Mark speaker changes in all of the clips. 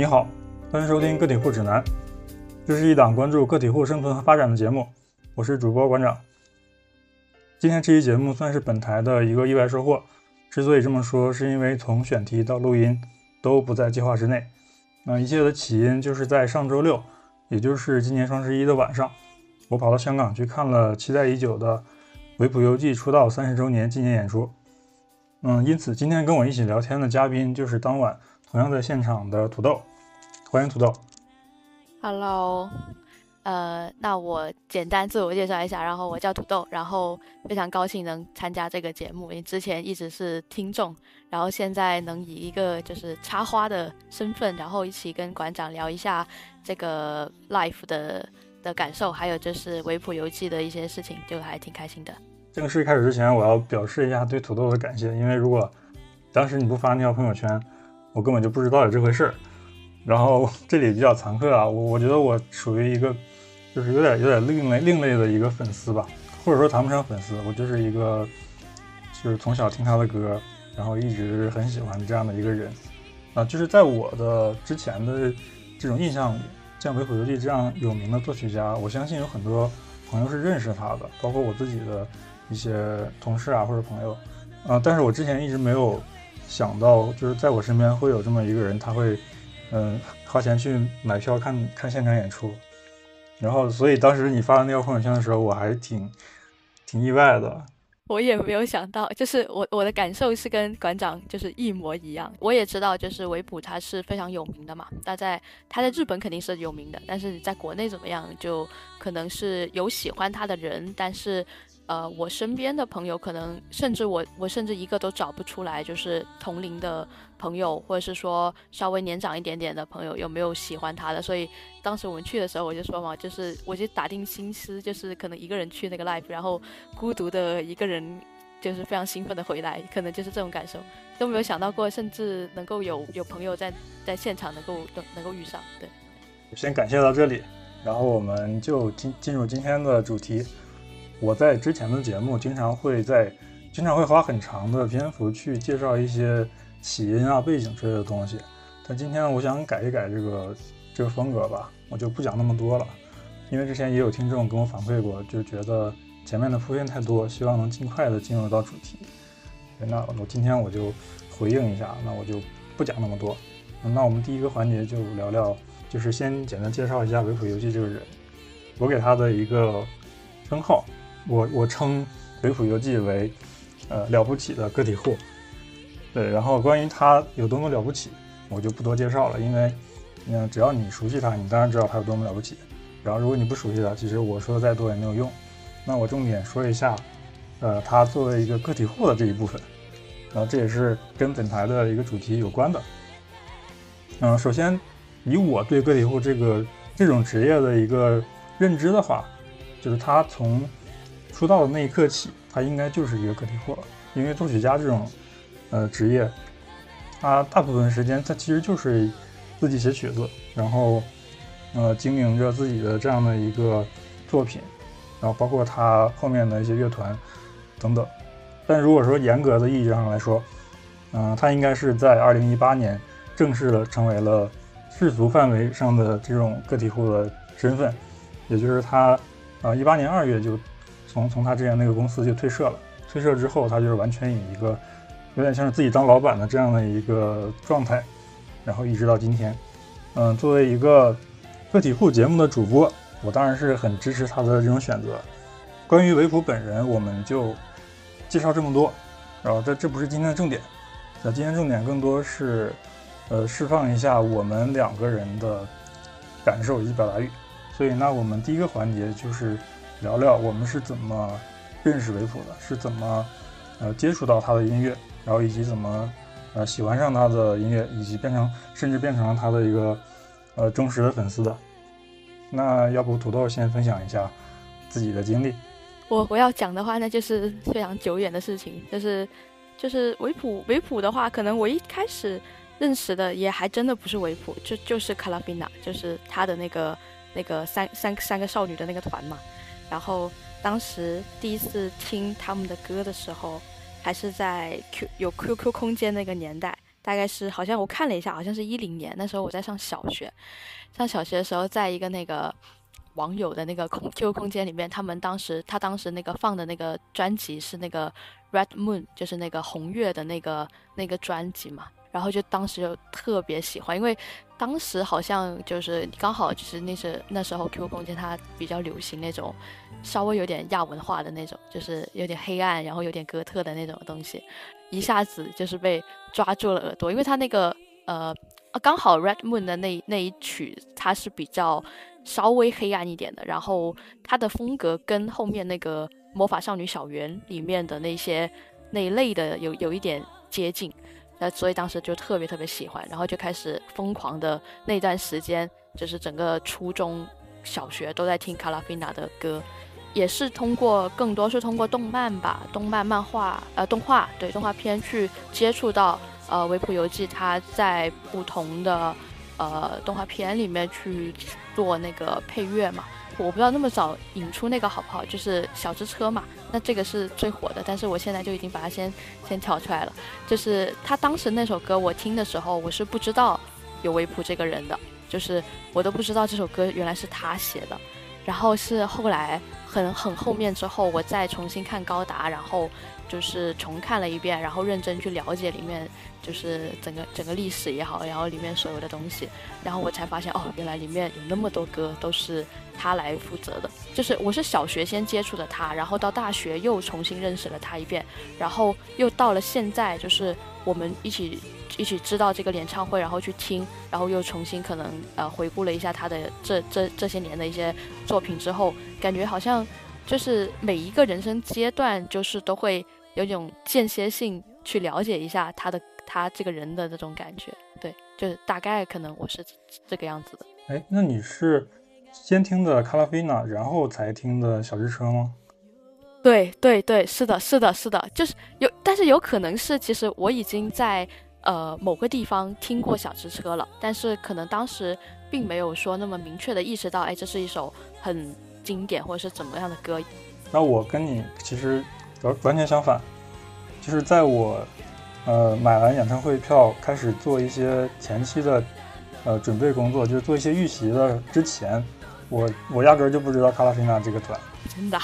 Speaker 1: 你好，欢迎收听个体户指南，这是一档关注个体户生存和发展的节目，我是主播馆长。今天这期节目算是本台的一个意外收获。之所以这么说，是因为从选题到录音都不在计划之内。那一切的起因就是在上周六，也就是今年双十一的晚上，我跑到香港去看了期待已久的维普游记出道三十周年纪念演出。嗯，因此今天跟我一起聊天的嘉宾就是当晚同样在现场的土豆。欢迎土豆。
Speaker 2: Hello，呃，那我简单自我介绍一下，然后我叫土豆，然后非常高兴能参加这个节目，因为之前一直是听众，然后现在能以一个就是插花的身份，然后一起跟馆长聊一下这个 life 的的感受，还有就是维普游记的一些事情，就还挺开心的。
Speaker 1: 正式开始之前，我要表示一下对土豆的感谢，因为如果当时你不发那条朋友圈，我根本就不知道有这回事儿。然后这里比较残酷啊，我我觉得我属于一个，就是有点有点另类另类的一个粉丝吧，或者说谈不上粉丝，我就是一个，就是从小听他的歌，然后一直很喜欢这样的一个人，啊，就是在我的之前的这种印象里，像维普游记这样有名的作曲家，我相信有很多朋友是认识他的，包括我自己的一些同事啊或者朋友，啊，但是我之前一直没有想到，就是在我身边会有这么一个人，他会。嗯，花钱去买票看看现场演出，然后所以当时你发的那条朋友圈的时候，我还是挺挺意外的。
Speaker 2: 我也没有想到，就是我我的感受是跟馆长就是一模一样。我也知道，就是维普他是非常有名的嘛，他在他在日本肯定是有名的，但是在国内怎么样，就可能是有喜欢他的人，但是。呃，我身边的朋友可能，甚至我，我甚至一个都找不出来，就是同龄的朋友，或者是说稍微年长一点点的朋友，有没有喜欢他的？所以当时我们去的时候，我就说嘛，就是我就打定心思，就是可能一个人去那个 live，然后孤独的一个人，就是非常兴奋的回来，可能就是这种感受，都没有想到过，甚至能够有有朋友在在现场能够能能够遇上。对，
Speaker 1: 先感谢到这里，然后我们就进进入今天的主题。我在之前的节目经常会在，经常会花很长的篇幅去介绍一些起因啊、背景之类的东西。但今天我想改一改这个这个风格吧，我就不讲那么多了。因为之前也有听众跟我反馈过，就觉得前面的铺垫太多，希望能尽快的进入到主题。那我今天我就回应一下，那我就不讲那么多。那我们第一个环节就聊聊，就是先简单介绍一下维普游记这个人。我给他的一个称号。我我称维普游记为，呃了不起的个体户，对，然后关于他有多么了不起，我就不多介绍了，因为，嗯，只要你熟悉他，你当然知道他有多么了不起。然后如果你不熟悉他，其实我说再多也没有用。那我重点说一下，呃，他作为一个个体户的这一部分，然后这也是跟本台的一个主题有关的。嗯，首先以我对个体户这个这种职业的一个认知的话，就是他从出道的那一刻起，他应该就是一个个体户了。因为作曲家这种，呃，职业，他大部分时间他其实就是自己写曲子，然后，呃，经营着自己的这样的一个作品，然后包括他后面的一些乐团等等。但如果说严格的意义上来说，嗯，他应该是在二零一八年正式的成为了世俗范围上的这种个体户的身份，也就是他，啊，一八年二月就。从从他之前那个公司就退社了，退社之后，他就是完全以一个有点像是自己当老板的这样的一个状态，然后一直到今天。嗯，作为一个个体户节目的主播，我当然是很支持他的这种选择。关于维普本人，我们就介绍这么多，然后这这不是今天的重点，那今天重点更多是呃释放一下我们两个人的感受以及表达欲。所以，那我们第一个环节就是。聊聊我们是怎么认识维普的，是怎么呃接触到他的音乐，然后以及怎么呃喜欢上他的音乐，以及变成甚至变成了他的一个呃忠实的粉丝的。那要不土豆先分享一下自己的经历。
Speaker 2: 我我要讲的话，那就是非常久远的事情，就是就是维普维普的话，可能我一开始认识的也还真的不是维普，就就是卡拉宾娜，就是他的那个那个三三三个少女的那个团嘛。然后当时第一次听他们的歌的时候，还是在 Q 有 QQ 空间那个年代。大概是好像我看了一下，好像是一零年，那时候我在上小学，上小学的时候，在一个那个网友的那个空 QQ 空间里面，他们当时他当时那个放的那个专辑是那个 Red Moon，就是那个红月的那个那个专辑嘛，然后就当时就特别喜欢，因为当时好像就是刚好就是那是那时候 QQ 空间它比较流行那种稍微有点亚文化的那种，就是有点黑暗，然后有点哥特的那种东西。一下子就是被抓住了耳朵，因为他那个呃，刚好 Red Moon 的那那一曲，它是比较稍微黑暗一点的，然后它的风格跟后面那个魔法少女小圆里面的那些那一类的有有一点接近，那所以当时就特别特别喜欢，然后就开始疯狂的那段时间，就是整个初中小学都在听卡拉菲娜的歌。也是通过更多是通过动漫吧，动漫漫画呃动画对动画片去接触到呃维普游记，它在不同的呃动画片里面去做那个配乐嘛。我不知道那么早引出那个好不好，就是小之车嘛，那这个是最火的，但是我现在就已经把它先先挑出来了。就是他当时那首歌我听的时候，我是不知道有维普这个人的，就是我都不知道这首歌原来是他写的，然后是后来。很很后面之后，我再重新看高达，然后就是重看了一遍，然后认真去了解里面就是整个整个历史也好，然后里面所有的东西，然后我才发现哦，原来里面有那么多歌都是他来负责的。就是我是小学先接触的他，然后到大学又重新认识了他一遍，然后又到了现在，就是我们一起。一起知道这个演唱会，然后去听，然后又重新可能呃回顾了一下他的这这这些年的一些作品之后，感觉好像就是每一个人生阶段，就是都会有种间歇性去了解一下他的他这个人的那种感觉。对，就是大概可能我是这个样子的。
Speaker 1: 哎，那你是先听的卡拉菲娜，然后才听的小日车吗？
Speaker 2: 对对对，是的，是的，是的，就是有，但是有可能是其实我已经在。呃，某个地方听过小之车了，但是可能当时并没有说那么明确的意识到，哎，这是一首很经典或者是怎么样的歌。
Speaker 1: 那我跟你其实完完全相反，就是在我呃买完演唱会票开始做一些前期的呃准备工作，就是做一些预习的之前，我我压根儿就不知道卡拉菲娜这个团。
Speaker 2: 真的。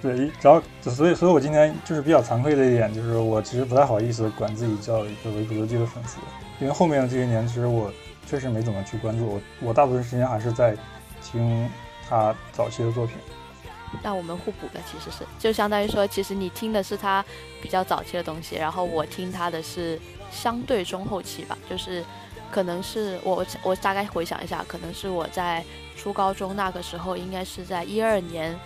Speaker 1: 对，只要所以，所以我今天就是比较惭愧的一点，就是我其实不太好意思管自己叫一个维普游记的粉丝，因为后面的这些年，其实我确实没怎么去关注我，我大部分时间还是在听他早期的作品。
Speaker 2: 那我们互补的其实是，就相当于说，其实你听的是他比较早期的东西，然后我听他的是相对中后期吧，就是可能是我我大概回想一下，可能是我在初高中那个时候，应该是在一二年。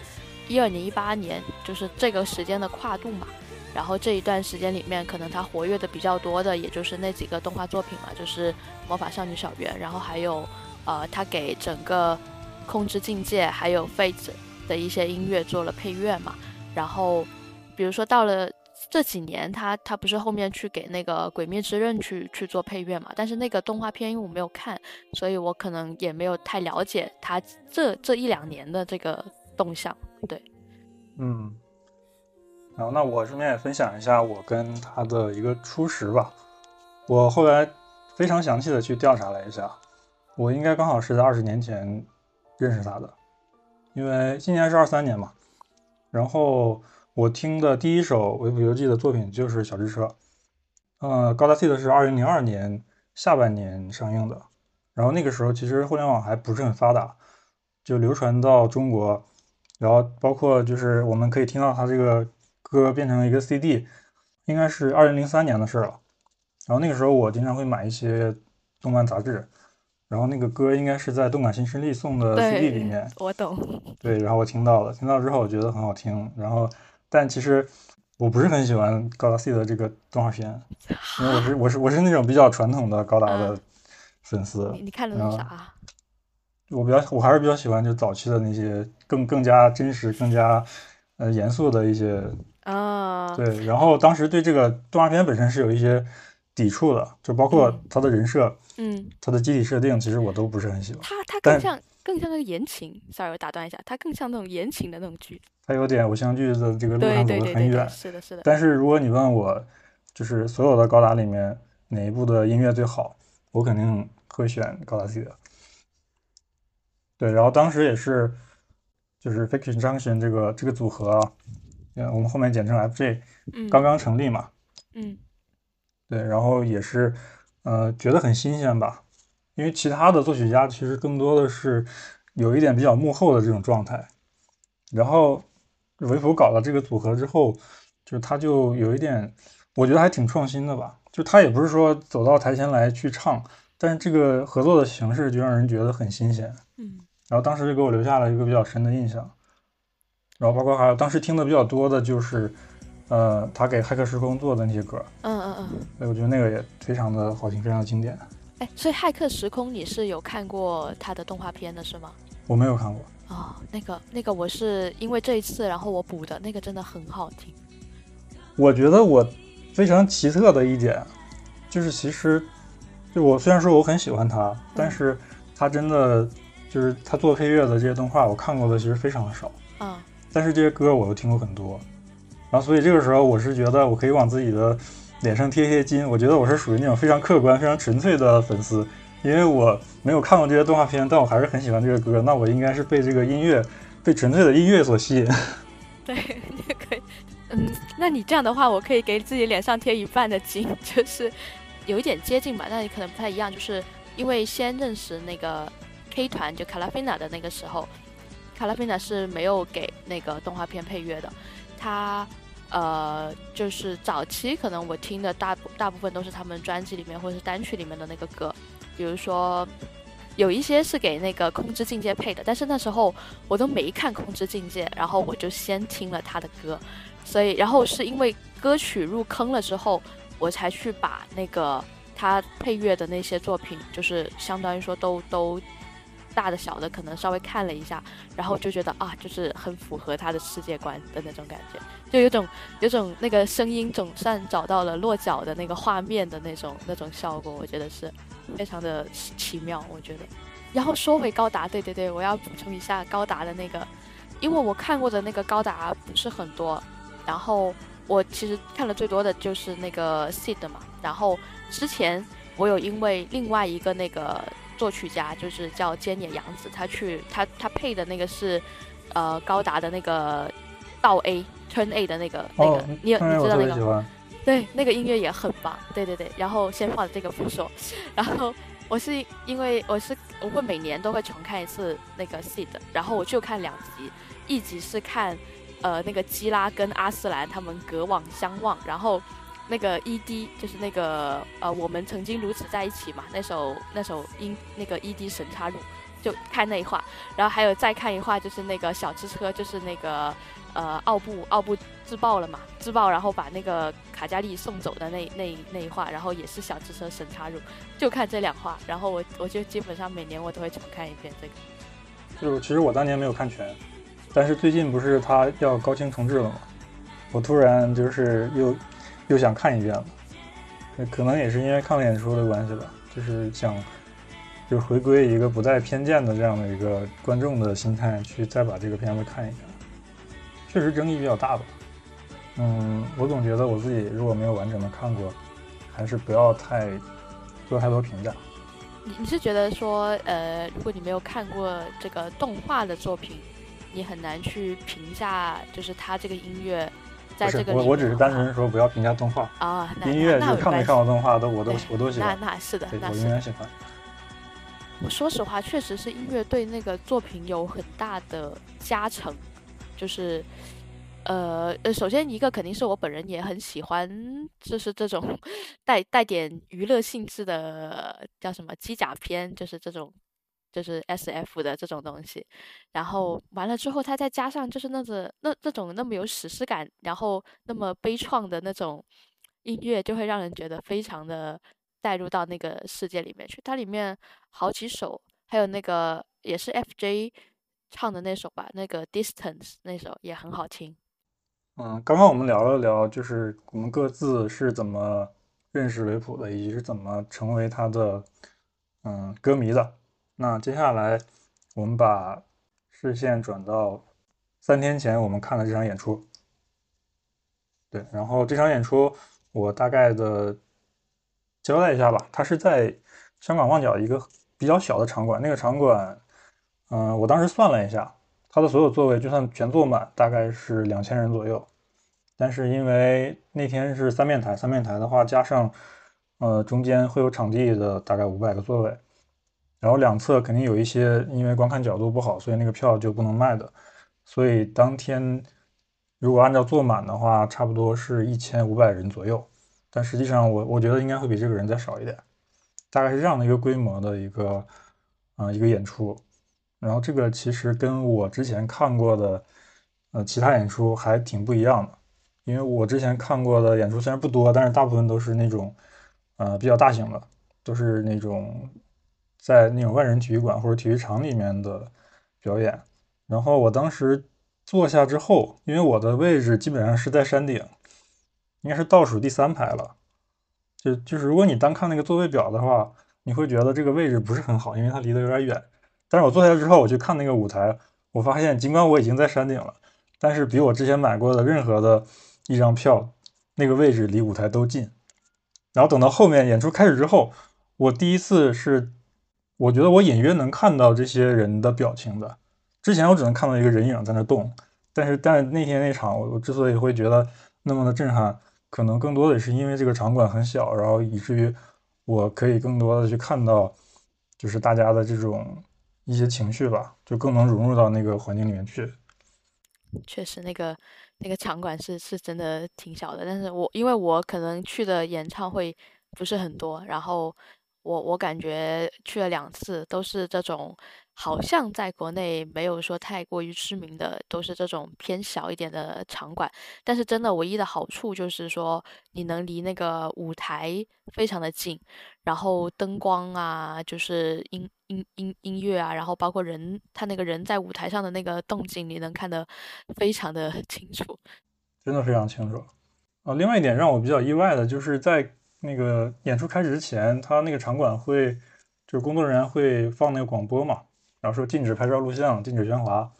Speaker 2: 一二年、一八年，就是这个时间的跨度嘛。然后这一段时间里面，可能他活跃的比较多的，也就是那几个动画作品嘛，就是《魔法少女小圆》，然后还有，呃，他给整个《控制境界》还有《Fate》的一些音乐做了配乐嘛。然后，比如说到了这几年，他他不是后面去给那个《鬼灭之刃》去去做配乐嘛？但是那个动画片因为我没有看，所以我可能也没有太了解他这这一两年的这个动向。对，
Speaker 1: 嗯，然后那我顺便也分享一下我跟他的一个初识吧。我后来非常详细的去调查了一下，我应该刚好是在二十年前认识他的，因为今年是二三年嘛。然后我听的第一首维普游记的作品就是《小之车》，呃，高达 C 的是二零零二年下半年上映的。然后那个时候其实互联网还不是很发达，就流传到中国。然后包括就是我们可以听到他这个歌变成了一个 CD，应该是二零零三年的事了。然后那个时候我经常会买一些动漫杂志，然后那个歌应该是在动感新势力送的 CD 里面。
Speaker 2: 我懂。
Speaker 1: 对，然后我听到了，听到之后我觉得很好听。然后，但其实我不是很喜欢高达 C 的这个动画片，因为我是我是我是那种比较传统的高达的粉丝。
Speaker 2: 你看的是啥？
Speaker 1: 我比较，我还是比较喜欢就早期的那些更更加真实、更加呃严肃的一些
Speaker 2: 啊。
Speaker 1: 对，然后当时对这个动画片本身是有一些抵触的，就包括他的人设，
Speaker 2: 嗯，
Speaker 1: 他的机体设定，其实我都不是很喜欢。
Speaker 2: 他他更像更像那个言情，sorry，我打断一下，他更像那种言情的那种剧。
Speaker 1: 他有点偶像剧的这个路上走得很远，
Speaker 2: 是的，是的。
Speaker 1: 但是如果你问我，就是所有的高达里面，哪一部的音乐最好，我肯定会选高达 C 的。对，然后当时也是，就是 Fiction Junction 这个这个组合我们后面简称 FJ，
Speaker 2: 嗯，
Speaker 1: 刚刚成立嘛，
Speaker 2: 嗯
Speaker 1: 对，然后也是，呃，觉得很新鲜吧，因为其他的作曲家其实更多的是有一点比较幕后的这种状态，然后维普搞了这个组合之后，就他就有一点，我觉得还挺创新的吧，就他也不是说走到台前来去唱，但是这个合作的形式就让人觉得很新鲜，
Speaker 2: 嗯。
Speaker 1: 然后当时就给我留下了一个比较深的印象，然后包括还有当时听的比较多的就是，呃，他给《骇客时空》做的那些歌。
Speaker 2: 嗯嗯嗯。
Speaker 1: 对，我觉得那个也非常的好听，非常的经典。
Speaker 2: 哎，所以《骇客时空》你是有看过他的动画片的是吗？
Speaker 1: 我没有看过，
Speaker 2: 哦，那个那个我是因为这一次然后我补的那个真的很好听。
Speaker 1: 我觉得我非常奇特的一点，就是其实，就我虽然说我很喜欢他，但是他真的就是他做配乐的这些动画，我看过的其实非常的少，
Speaker 2: 嗯
Speaker 1: 但是这些歌我又听过很多，然后所以这个时候我是觉得我可以往自己的脸上贴贴金，我觉得我是属于那种非常客观、非常纯粹的粉丝，因为我没有看过这些动画片，但我还是很喜欢这个歌，那我应该是被这个音乐、被纯粹的音乐所吸引。
Speaker 2: 对，你也可以。嗯，那你这样的话，我可以给自己脸上贴一半的金，就是有一点接近吧，但也可能不太一样。就是因为先认识那个 K 团，就卡拉菲娜的那个时候，卡拉菲娜是没有给那个动画片配乐的。他呃，就是早期可能我听的大大部分都是他们专辑里面或者是单曲里面的那个歌，比如说有一些是给那个《空之境界》配的，但是那时候我都没看《空之境界》，然后我就先听了他的歌，所以然后是因为歌曲入坑了之后，我才去把那个他配乐的那些作品，就是相当于说都都大的小的可能稍微看了一下，然后就觉得啊，就是很符合他的世界观的那种感觉，就有种有种那个声音总算找到了落脚的那个画面的那种那种效果，我觉得是非常的奇妙，我觉得。然后说回高达，对对对，我要补充一下高达的那个，因为我看过的那个高达不是很多，然后我其实看了最多的就是那个 Seed 嘛，然后之前我有因为另外一个那个作曲家，就是叫菅野洋子，他去他他配的那个是呃高达的那个倒 A Turn A 的那个那个，
Speaker 1: 哦，
Speaker 2: 你你知道那个。对，那个音乐也很棒。对对对，然后先放这个不说，然后我是因为我是我会每年都会重看一次那个 Seed，然后我就看两集，一集是看呃那个基拉跟阿斯兰他们隔网相望，然后那个 ED 就是那个呃我们曾经如此在一起嘛，那首那首音那个 ED 神插入。就看那一话，然后还有再看一话，就是那个小之车，就是那个呃奥布奥布自爆了嘛，自爆然后把那个卡加利送走的那那那一话，然后也是小之车神插入，就看这两话，然后我我就基本上每年我都会重看一遍这个。
Speaker 1: 就其实我当年没有看全，但是最近不是他要高清重置了吗？我突然就是又又想看一遍了，可能也是因为看了演出的关系吧，就是想就是回归一个不带偏见的这样的一个观众的心态去再把这个片子看一遍。确实争议比较大吧，嗯，我总觉得我自己如果没有完整的看过，还是不要太做太多评价。
Speaker 2: 你你是觉得说，呃，如果你没有看过这个动画的作品，你很难去评价，就是他这个音乐在这个
Speaker 1: 我，我只是单纯说不要评价动画，
Speaker 2: 啊，那
Speaker 1: 音乐
Speaker 2: 那
Speaker 1: 就是看没看过动画都我都我都喜欢，
Speaker 2: 那那是的
Speaker 1: 对，我
Speaker 2: 那是的
Speaker 1: 永远喜欢。
Speaker 2: 我说实话，确实是音乐对那个作品有很大的加成，就是，呃呃，首先一个肯定是我本人也很喜欢，就是这种 带带点娱乐性质的叫什么机甲片，就是这种就是 S F 的这种东西，然后完了之后，它再加上就是那种那那种那么有史诗感，然后那么悲怆的那种音乐，就会让人觉得非常的带入到那个世界里面去。它里面好几首，还有那个也是 FJ 唱的那首吧，那个 Distance 那首也很好听。
Speaker 1: 嗯，刚刚我们聊了聊，就是我们各自是怎么认识维普的，以及是怎么成为他的嗯歌迷的。那接下来我们把视线转到三天前我们看的这场演出。对，然后这场演出我大概的交代一下吧。它是在香港旺角一个比较小的场馆，那个场馆，嗯，我当时算了一下，它的所有座位就算全坐满，大概是两千人左右。但是因为那天是三面台，三面台的话加上，呃，中间会有场地的大概五百个座位，然后两侧肯定有一些因为观看角度不好，所以那个票就不能卖的。所以当天如果按照坐满的话，差不多是一千五百人左右。但实际上我我觉得应该会比这个人再少一点，大概是这样的一个规模的一个，啊一个演出。然后这个其实跟我之前看过的，呃其他演出还挺不一样的。因为我之前看过的演出虽然不多，但是大部分都是那种，呃，比较大型的，都是那种在那种万人体育馆或者体育场里面的表演。然后我当时坐下之后，因为我的位置基本上是在山顶，应该是倒数第三排了。就就是如果你单看那个座位表的话，你会觉得这个位置不是很好，因为它离得有点远。但是我坐下之后，我去看那个舞台，我发现尽管我已经在山顶了，但是比我之前买过的任何的。一张票，那个位置离舞台都近。然后等到后面演出开始之后，我第一次是，我觉得我隐约能看到这些人的表情的。之前我只能看到一个人影在那动，但是但那天那场，我之所以会觉得那么的震撼，可能更多的是因为这个场馆很小，然后以至于我可以更多的去看到，就是大家的这种一些情绪吧，就更能融入到那个环境里面去。
Speaker 2: 确实，那个。那个场馆是是真的挺小的，但是我因为我可能去的演唱会不是很多，然后我我感觉去了两次都是这种。好像在国内没有说太过于知名的，都是这种偏小一点的场馆。但是真的唯一的好处就是说，你能离那个舞台非常的近，然后灯光啊，就是音音音音乐啊，然后包括人他那个人在舞台上的那个动静，你能看得非常的 清楚。
Speaker 1: 真的非常清楚。啊，另外一点让我比较意外的就是在那个演出开始之前，他那个场馆会就是工作人员会放那个广播嘛。然后说禁止拍照录像，禁止喧哗，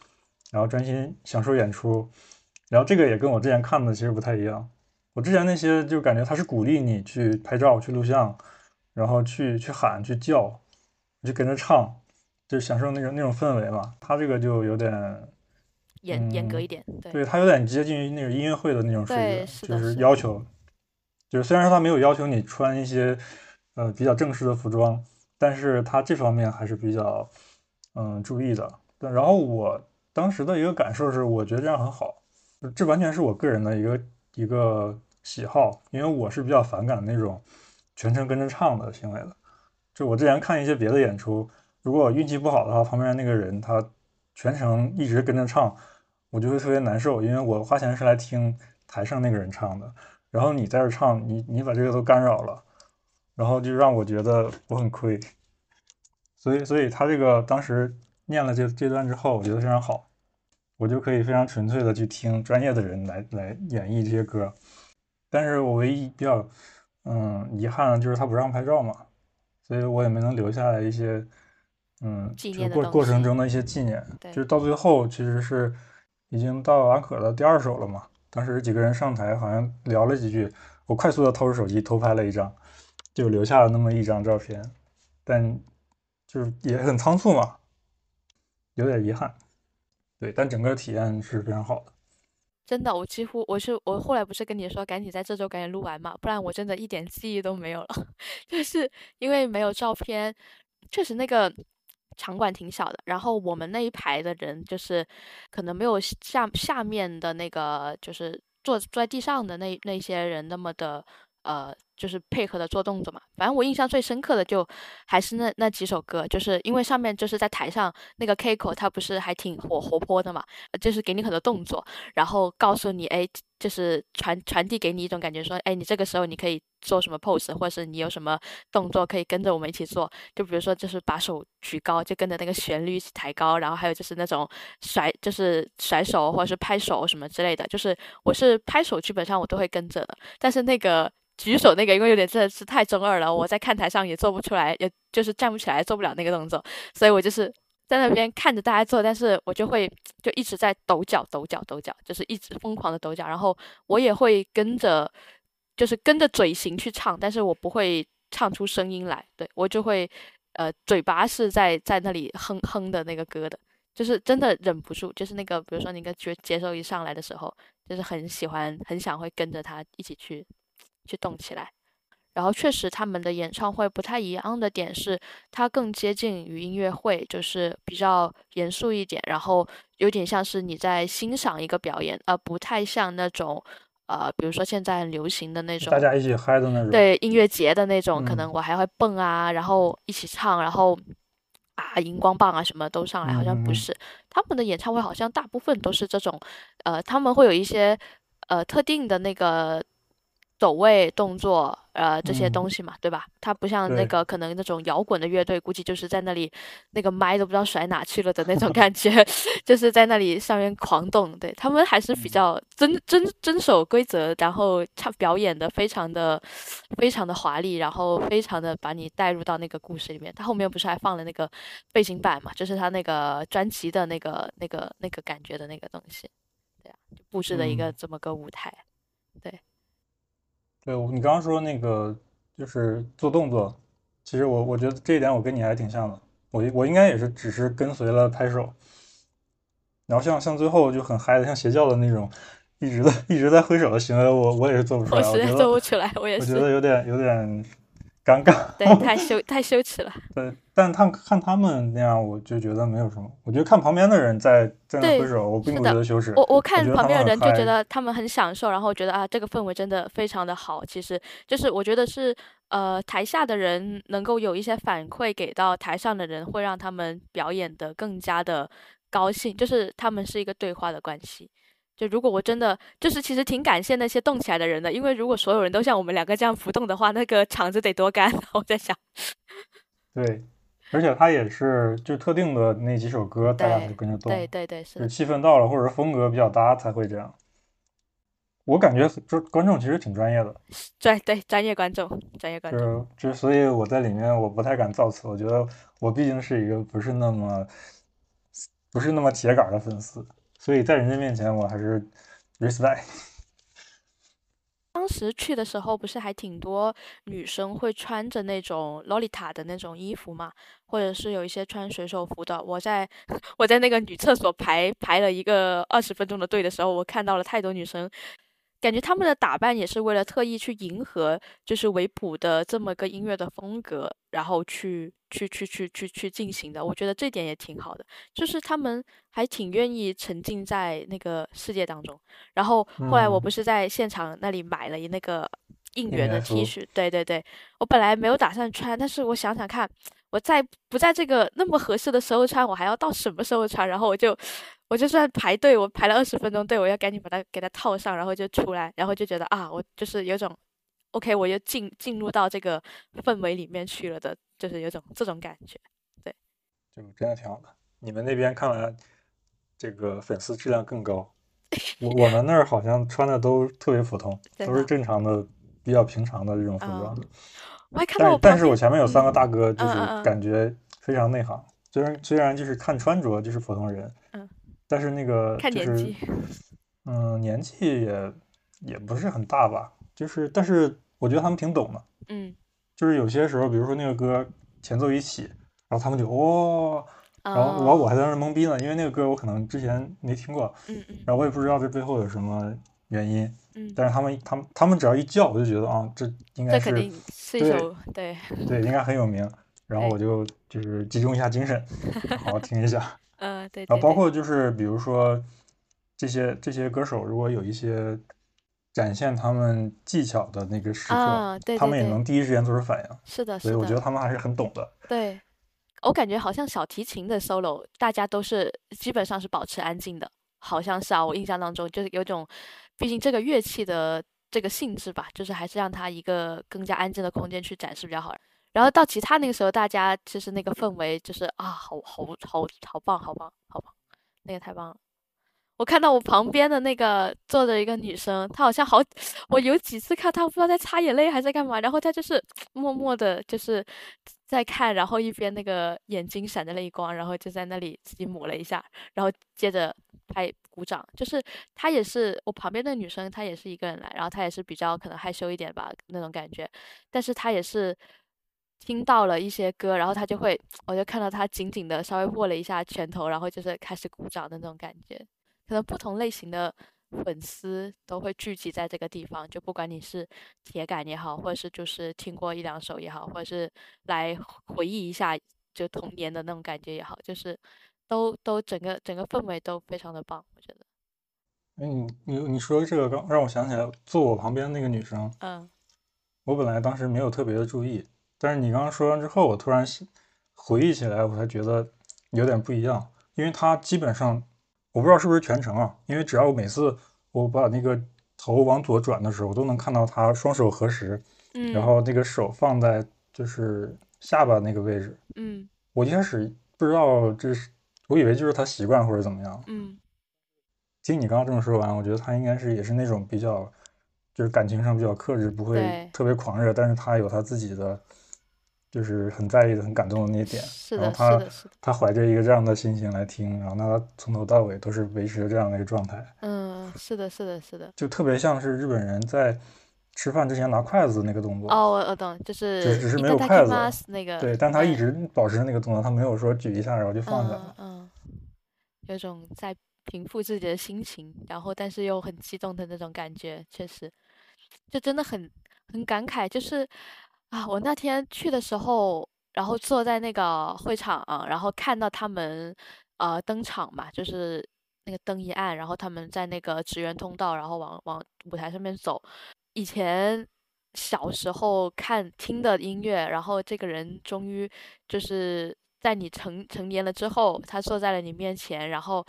Speaker 1: 然后专心享受演出。然后这个也跟我之前看的其实不太一样。我之前那些就感觉他是鼓励你去拍照、去录像，然后去去喊、去叫、去跟着唱，就享受那种那种氛围嘛。他这个就有点
Speaker 2: 严严格一点，
Speaker 1: 对他有点接近于那种音乐会的那种水
Speaker 2: 准，
Speaker 1: 就是要求，就是虽然说他没有要求你穿一些呃比较正式的服装，但是他这方面还是比较。嗯，注意的。对，然后我当时的一个感受是，我觉得这样很好。这完全是我个人的一个一个喜好，因为我是比较反感那种全程跟着唱的行为的。就我之前看一些别的演出，如果我运气不好的话，旁边那个人他全程一直跟着唱，我就会特别难受，因为我花钱是来听台上那个人唱的，然后你在这唱，你你把这个都干扰了，然后就让我觉得我很亏。所以，所以他这个当时念了这这段之后，我觉得非常好，我就可以非常纯粹的去听专业的人来来演绎这些歌。但是我唯一比较嗯遗憾的就是他不让拍照嘛，所以我也没能留下来一些嗯过过程中的一些纪念。就是到最后其实是已经到安可的第二首了嘛，当时几个人上台好像聊了几句，我快速的掏出手机偷拍了一张，就留下了那么一张照片，但。就是也很仓促嘛，有点遗憾，对，但整个体验是非常好的。
Speaker 2: 真的，我几乎我是我后来不是跟你说赶紧在这周赶紧录完嘛，不然我真的一点记忆都没有了。就是因为没有照片，确实那个场馆挺小的，然后我们那一排的人就是可能没有下下面的那个就是坐坐在地上的那那些人那么的呃。就是配合的做动作嘛，反正我印象最深刻的就还是那那几首歌，就是因为上面就是在台上那个 Kiko 他不是还挺活活泼的嘛，就是给你很多动作，然后告诉你，哎，就是传传递给你一种感觉，说，哎，你这个时候你可以做什么 pose，或者是你有什么动作可以跟着我们一起做，就比如说就是把手举高，就跟着那个旋律一起抬高，然后还有就是那种甩，就是甩手或者是拍手什么之类的，就是我是拍手基本上我都会跟着的，但是那个。举手那，因为有点真的是太中二了，我在看台上也做不出来，也就是站不起来，做不了那个动作，所以我就是在那边看着大家做，但是我就会就一直在抖脚、抖脚、抖脚，就是一直疯狂的抖脚，然后我也会跟着，就是跟着嘴型去唱，但是我不会唱出声音来，对我就会，呃，嘴巴是在在那里哼哼的那个歌的，就是真的忍不住，就是那个，比如说那个节节奏一上来的时候，就是很喜欢，很想会跟着他一起去去动起来。然后确实他们的演唱会不太一样的点是，它更接近于音乐会，就是比较严肃一点，然后有点像是你在欣赏一个表演，而不太像那种。呃，比如说现在很流行的那种，
Speaker 1: 大家一起嗨的那种，
Speaker 2: 对音乐节的那种，可能我还会蹦啊，然后一起唱，然后啊荧光棒啊什么都上来，好像不是他们的演唱会，好像大部分都是这种，呃，他们会有一些呃特定的那个。走位动作，呃，这些东西嘛，对吧？它不像那个可能那种摇滚的乐队，估计就是在那里，那个麦都不知道甩哪去了的那种 感觉，就是在那里上面狂动。对他们还是比较遵遵遵守规则，然后唱表演的非常的非常的华丽，然后非常的把你带入到那个故事里面。他后面不是还放了那个背景板嘛，就是他那个专辑的那个那个那个感觉的那个东西，对啊，布置的一个这么个舞台，对。
Speaker 1: 对，你刚刚说那个就是做动作，其实我我觉得这一点我跟你还挺像的，我我应该也是只是跟随了拍手，然后像像最后就很嗨的，像邪教的那种，一直在一直在挥手的行为，我我也是做不出来，我
Speaker 2: 实在做不出来，我也
Speaker 1: 是，我觉得有点有点。尴尬，
Speaker 2: 对，太羞太羞耻了。
Speaker 1: 对，但他看他们那样，我就觉得没有什么。我觉得看旁边的人在在那挥手，我并不觉得羞耻。
Speaker 2: 我
Speaker 1: 我
Speaker 2: 看旁边的人就觉得他们很享受，然后觉得啊，这个氛围真的非常的好。其实就是我觉得是呃，台下的人能够有一些反馈给到台上的人，会让他们表演的更加的高兴。就是他们是一个对话的关系。就如果我真的就是其实挺感谢那些动起来的人的，因为如果所有人都像我们两个这样浮动的话，那个场子得多干。我在想，
Speaker 1: 对，而且他也是就特定的那几首歌，大家就跟着动，
Speaker 2: 对对对，
Speaker 1: 是气氛到了或者风格比较搭才会这样。我感觉这观众其实挺专业的，
Speaker 2: 专对专业观众，专业观
Speaker 1: 众，就所以我在里面我不太敢造次，我觉得我毕竟是一个不是那么不是那么铁杆的粉丝。所以在人家面前，我还是 respect。
Speaker 2: 当时去的时候，不是还挺多女生会穿着那种洛丽塔的那种衣服嘛，或者是有一些穿水手服的。我在 我在那个女厕所排排了一个二十分钟的队的时候，我看到了太多女生。感觉他们的打扮也是为了特意去迎合，就是维普的这么个音乐的风格，然后去去去去去去进行的。我觉得这点也挺好的，就是他们还挺愿意沉浸在那个世界当中。然后后来我不是在现场那里买了那个应援的 T 恤，对对对，我本来没有打算穿，但是我想想看，我在不在这个那么合适的时候穿，我还要到什么时候穿？然后我就。我就算排队，我排了二十分钟队，我要赶紧把它给它套上，然后就出来，然后就觉得啊，我就是有种，OK，我又进进入到这个氛围里面去了的，就是有种这种感觉，对，
Speaker 1: 就真的挺好的。你们那边看来这个粉丝质量更高，我我们那儿好像穿的都特别普通，都是正常的、比较平常的这种服装。
Speaker 2: 我还看到，
Speaker 1: 但是我前面有三个大哥，就是感觉非常内行，虽然虽然就是看穿着就是普通人，嗯。但是那个就是，嗯，年纪也也不是很大吧，就是，但是我觉得他们挺懂的，
Speaker 2: 嗯，
Speaker 1: 就是有些时候，比如说那个歌前奏一起，然后他们就哦，然后我我还在那懵逼呢，因为那个歌我可能之前没听过，
Speaker 2: 嗯嗯，
Speaker 1: 然后我也不知道这背后有什么原因，
Speaker 2: 嗯，
Speaker 1: 但是他们他们他们只要一叫，我就觉得啊，这应该是
Speaker 2: 对
Speaker 1: 对，应该很有名，然后我就就是集中一下精神，好好听一下。
Speaker 2: 嗯，对，
Speaker 1: 然后包括就是比如说这些这些歌手，如果有一些展现他们技巧的那个时刻，
Speaker 2: 对，
Speaker 1: 他们也能第一时间做出反应。
Speaker 2: 是的，
Speaker 1: 所以我觉得他们还是很懂的。
Speaker 2: 对，我感觉好像小提琴的 solo，大家都是基本上是保持安静的，好像是啊，我印象当中就是有种，毕竟这个乐器的这个性质吧，就是还是让它一个更加安静的空间去展示比较好。然后到其他那个时候，大家其实那个氛围，就是啊，好好好好棒，好棒，好棒，那个太棒了。我看到我旁边的那个坐着一个女生，她好像好，我有几次看她不知道在擦眼泪还是在干嘛，然后她就是 默默的，就是在看，然后一边那个眼睛闪着泪光，然后就在那里自己抹了一下，然后接着拍鼓掌，就是她也是我旁边的女生，她也是一个人来，然后她也是比较可能害羞一点吧那种感觉，但是她也是听到了一些歌，然后她就会，我就看到她紧紧的稍微握了一下拳头，然后就是开始鼓掌的那种感觉，可能不同类型的。粉丝都会聚集在这个地方，就不管你是铁杆也好，或者是就是听过一两首也好，或者是来回忆一下就童年的那种感觉也好，就是都都整个整个氛围都非常的棒，我觉得。
Speaker 1: 哎，你你你说这个刚让我想起来坐我旁边那个女生，
Speaker 2: 嗯，
Speaker 1: 我本来当时没有特别的注意，但是你刚刚说完之后，我突然回忆起来，我才觉得有点不一样，因为她基本上。我不知道是不是全程啊，因为只要我每次我把那个头往左转的时候，我都能看到他双手合十，
Speaker 2: 嗯，
Speaker 1: 然后那个手放在就是下巴那个位置，
Speaker 2: 嗯，
Speaker 1: 我一开始不知道这是，我以为就是他习惯或者怎么样，
Speaker 2: 嗯，
Speaker 1: 听你刚刚这么说完，我觉得他应该是也是那种比较，就是感情上比较克制，不会特别狂热，但是他有他自己的。就是很在意的、很感动的那一点，然后他他怀着一个这样的心情来听，然后那他从头到尾都是维持着这样的一个状态。
Speaker 2: 嗯，是的，是的，是的，
Speaker 1: 就特别像是日本人在吃饭之前拿筷子那个动作。
Speaker 2: 哦，我我懂，就是只
Speaker 1: 只是没有筷子
Speaker 2: 那个。
Speaker 1: 对，但他一直保持那个动作，他没有说举一下然后就放下
Speaker 2: 了。嗯，有种在平复自己的心情，然后但是又很激动的那种感觉，确实，就真的很很感慨，就是。啊，我那天去的时候，然后坐在那个会场，然后看到他们呃登场嘛，就是那个灯一暗，然后他们在那个职员通道，然后往往舞台上面走。以前小时候看听的音乐，然后这个人终于就是在你成成年了之后，他坐在了你面前，然后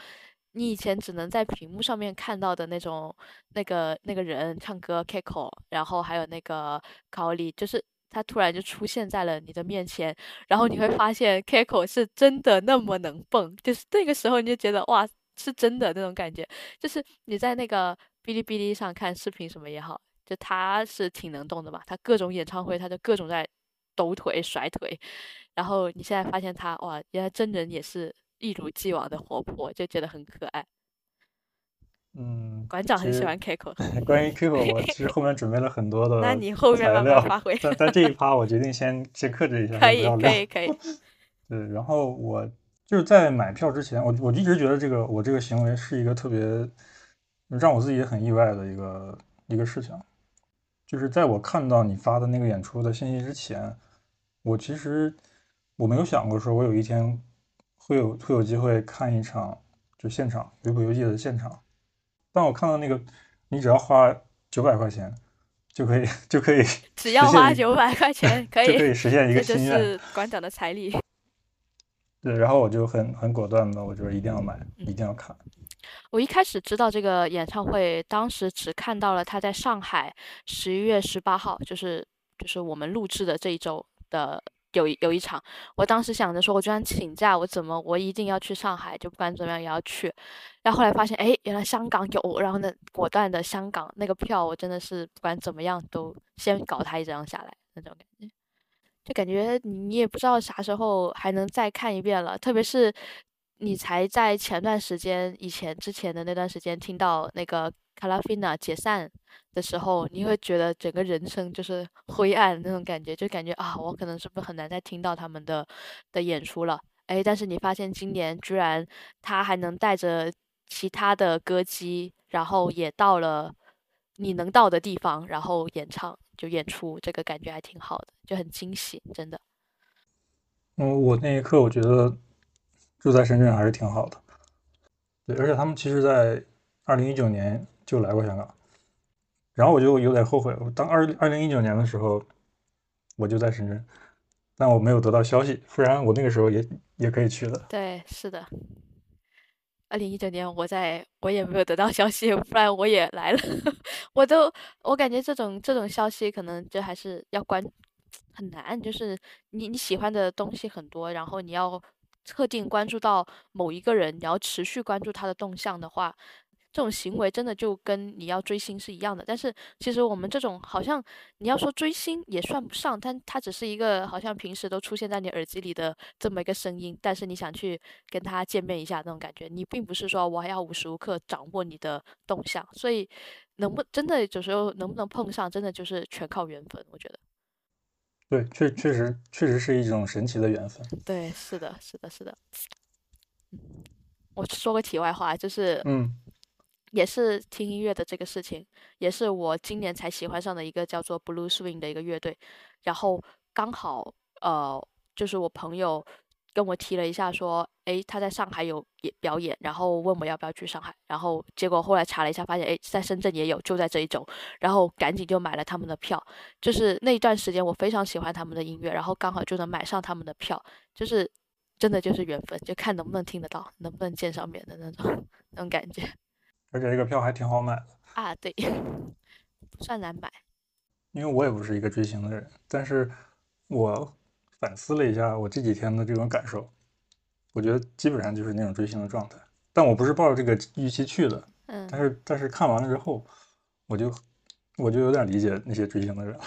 Speaker 2: 你以前只能在屏幕上面看到的那种那个那个人唱歌 Kiko，然后还有那个考里，就是。他突然就出现在了你的面前，然后你会发现 Kiko 是真的那么能蹦，就是那个时候你就觉得哇，是真的那种感觉。就是你在那个哔哩哔哩上看视频什么也好，就他是挺能动的嘛，他各种演唱会他就各种在抖腿甩腿，然后你现在发现他哇，原来真人也是一如既往的活泼，就觉得很可爱。
Speaker 1: 嗯，
Speaker 2: 馆长很喜欢 Kiko。
Speaker 1: 关于 Kiko，我其实后面准备了很多的
Speaker 2: 那你后面慢慢发挥。
Speaker 1: 但但这一趴，我决定先先克制一下，
Speaker 2: 可以可以可以。
Speaker 1: 对，然后我就是在买票之前，我我一直觉得这个我这个行为是一个特别让我自己也很意外的一个一个事情。就是在我看到你发的那个演出的信息之前，我其实我没有想过说我有一天会有会有机会看一场就现场《维普游记》的现场。当我看到那个，你只要花九百块钱就可以，就可以，
Speaker 2: 只要花九百块钱可以，
Speaker 1: 就可以实现一个心
Speaker 2: 愿。这是馆长的财力。
Speaker 1: 对，然后我就很很果断的，我就一定要买，一定要看。
Speaker 2: 我一开始知道这个演唱会，当时只看到了他在上海十一月十八号，就是就是我们录制的这一周的。有有一场，我当时想着说，我就算请假，我怎么我一定要去上海，就不管怎么样也要去。然后后来发现，哎，原来香港有，然后呢，果断的香港那个票，我真的是不管怎么样都先搞他一张下来那种感觉，就感觉你也不知道啥时候还能再看一遍了，特别是你才在前段时间以前之前的那段时间听到那个。卡拉菲娜解散的时候，你会觉得整个人生就是灰暗那种感觉，就感觉啊，我可能是不是很难再听到他们的的演出了？哎，但是你发现今年居然他还能带着其他的歌姬，然后也到了你能到的地方，然后演唱就演出，这个感觉还挺好的，就很惊喜，真的。
Speaker 1: 嗯，我那一刻我觉得住在深圳还是挺好的，对，而且他们其实，在二零一九年。就来过香港，然后我就有点后悔。我当二二零一九年的时候，我就在深圳，但我没有得到消息，不然我那个时候也也可以去的。
Speaker 2: 对，是的。二零一九年我在，我也没有得到消息，不然我也来了。我都，我感觉这种这种消息可能就还是要关很难，就是你你喜欢的东西很多，然后你要特定关注到某一个人，你要持续关注他的动向的话。这种行为真的就跟你要追星是一样的。但是其实我们这种好像你要说追星也算不上，但它只是一个好像平时都出现在你耳机里的这么一个声音。但是你想去跟他见面一下那种感觉，你并不是说我还要无时无刻掌握你的动向。所以能不真的有时候能不能碰上，真的就是全靠缘分。我觉得。
Speaker 1: 对，确确实确实是一种神奇的缘分。
Speaker 2: 对，是的，是的，是的。我说个题外话，就是，
Speaker 1: 嗯，
Speaker 2: 也是听音乐的这个事情，也是我今年才喜欢上的一个叫做 Blue Swing 的一个乐队。然后刚好，呃，就是我朋友跟我提了一下，说，诶，他在上海有演表演，然后问我要不要去上海。然后结果后来查了一下，发现，诶，在深圳也有，就在这一周。然后赶紧就买了他们的票。就是那一段时间，我非常喜欢他们的音乐，然后刚好就能买上他们的票，就是。真的就是缘分，就看能不能听得到，能不能见上面的那种 那种感觉。
Speaker 1: 而且这个票还挺好买的
Speaker 2: 啊，对，不算难买。
Speaker 1: 因为我也不是一个追星的人，但是我反思了一下我这几天的这种感受，我觉得基本上就是那种追星的状态。但我不是抱着这个预期去的，
Speaker 2: 嗯，
Speaker 1: 但是但是看完了之后，我就我就有点理解那些追星的人了。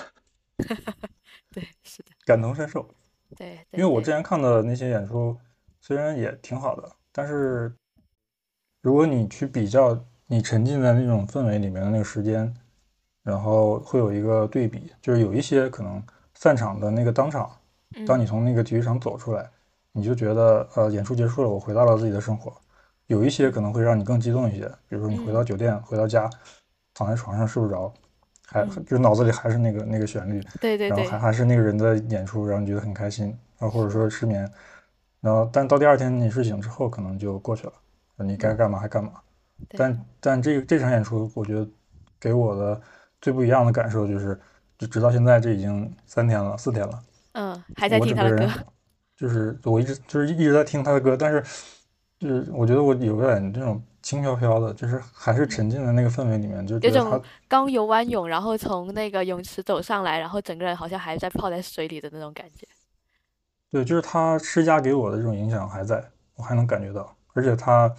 Speaker 2: 对，是的，
Speaker 1: 感同身受。
Speaker 2: 对，
Speaker 1: 因为我之前看的那些演出，虽然也挺好的，但是如果你去比较你沉浸在那种氛围里面的那个时间，然后会有一个对比，就是有一些可能散场的那个当场，当你从那个体育场走出来，你就觉得呃演出结束了，我回到了自己的生活。有一些可能会让你更激动一些，比如说你回到酒店，回到家，躺在床上睡不着。还就脑子里还是那个那个旋律，
Speaker 2: 对对
Speaker 1: 对，然后还还是那个人的演出，然后你觉得很开心，然后或者说失眠，然后但到第二天你睡醒之后可能就过去了，你该干嘛还干嘛。但但这个这场演出，我觉得给我的最不一样的感受就是，就直到现在这已经三天了，四天了，
Speaker 2: 嗯，还在听他的歌，
Speaker 1: 就是我一直就是一直在听他的歌，但是就是我觉得我有点这种。轻飘飘的，就是还是沉浸在那个氛围里面，就
Speaker 2: 有种刚游完泳，然后从那个泳池走上来，然后整个人好像还在泡在水里的那种感觉。
Speaker 1: 对，就是他施加给我的这种影响还在，我还能感觉到，而且他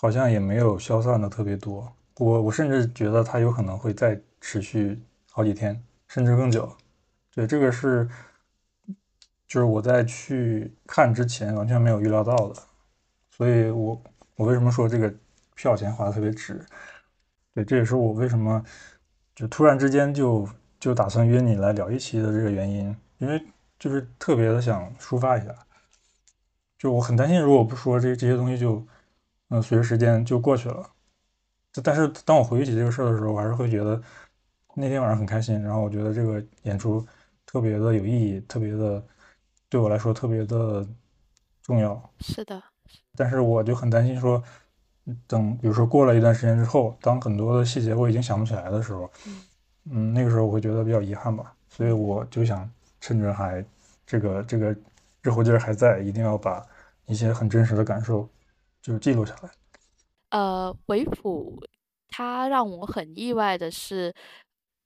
Speaker 1: 好像也没有消散的特别多。我我甚至觉得它有可能会再持续好几天，甚至更久。对，这个是就是我在去看之前完全没有预料到的，所以我我为什么说这个？票钱花的特别值，对，这也是我为什么就突然之间就就打算约你来聊一期的这个原因，因为就是特别的想抒发一下，就我很担心，如果不说这这些东西就嗯随着时间就过去了，但是当我回忆起这个事儿的时候，我还是会觉得那天晚上很开心，然后我觉得这个演出特别的有意义，特别的对我来说特别的重要。
Speaker 2: 是的，
Speaker 1: 但是我就很担心说。等，比如说过了一段时间之后，当很多的细节我已经想不起来的时候，嗯，那个时候我会觉得比较遗憾吧。所以我就想趁着还这个这个热乎劲儿还在，一定要把一些很真实的感受就是记录下来。
Speaker 2: 呃，维普他让我很意外的是，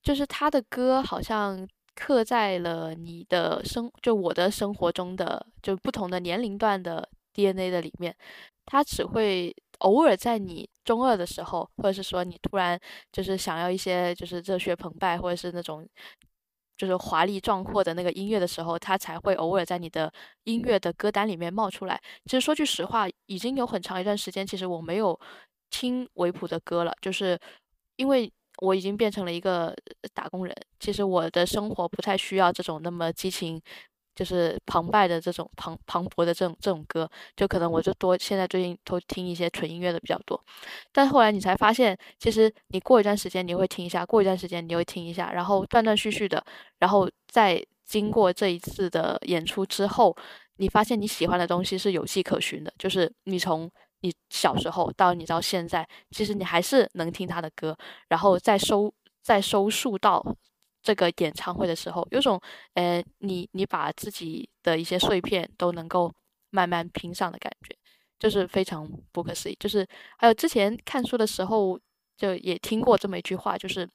Speaker 2: 就是他的歌好像刻在了你的生，就我的生活中的就不同的年龄段的 DNA 的里面，他只会。偶尔在你中二的时候，或者是说你突然就是想要一些就是热血澎湃，或者是那种就是华丽壮阔的那个音乐的时候，它才会偶尔在你的音乐的歌单里面冒出来。其实说句实话，已经有很长一段时间，其实我没有听维普的歌了，就是因为我已经变成了一个打工人，其实我的生活不太需要这种那么激情。就是澎湃的这种磅磅礴的这种这种歌，就可能我就多现在最近都听一些纯音乐的比较多。但后来你才发现，其实你过一段时间你会听一下，过一段时间你会听一下，然后断断续续的，然后再经过这一次的演出之后，你发现你喜欢的东西是有迹可循的。就是你从你小时候到你到现在，其实你还是能听他的歌，然后再收再收束到。这个演唱会的时候，有种，呃，你你把自己的一些碎片都能够慢慢拼上的感觉，就是非常不可思议。就是还有之前看书的时候，就也听过这么一句话，就是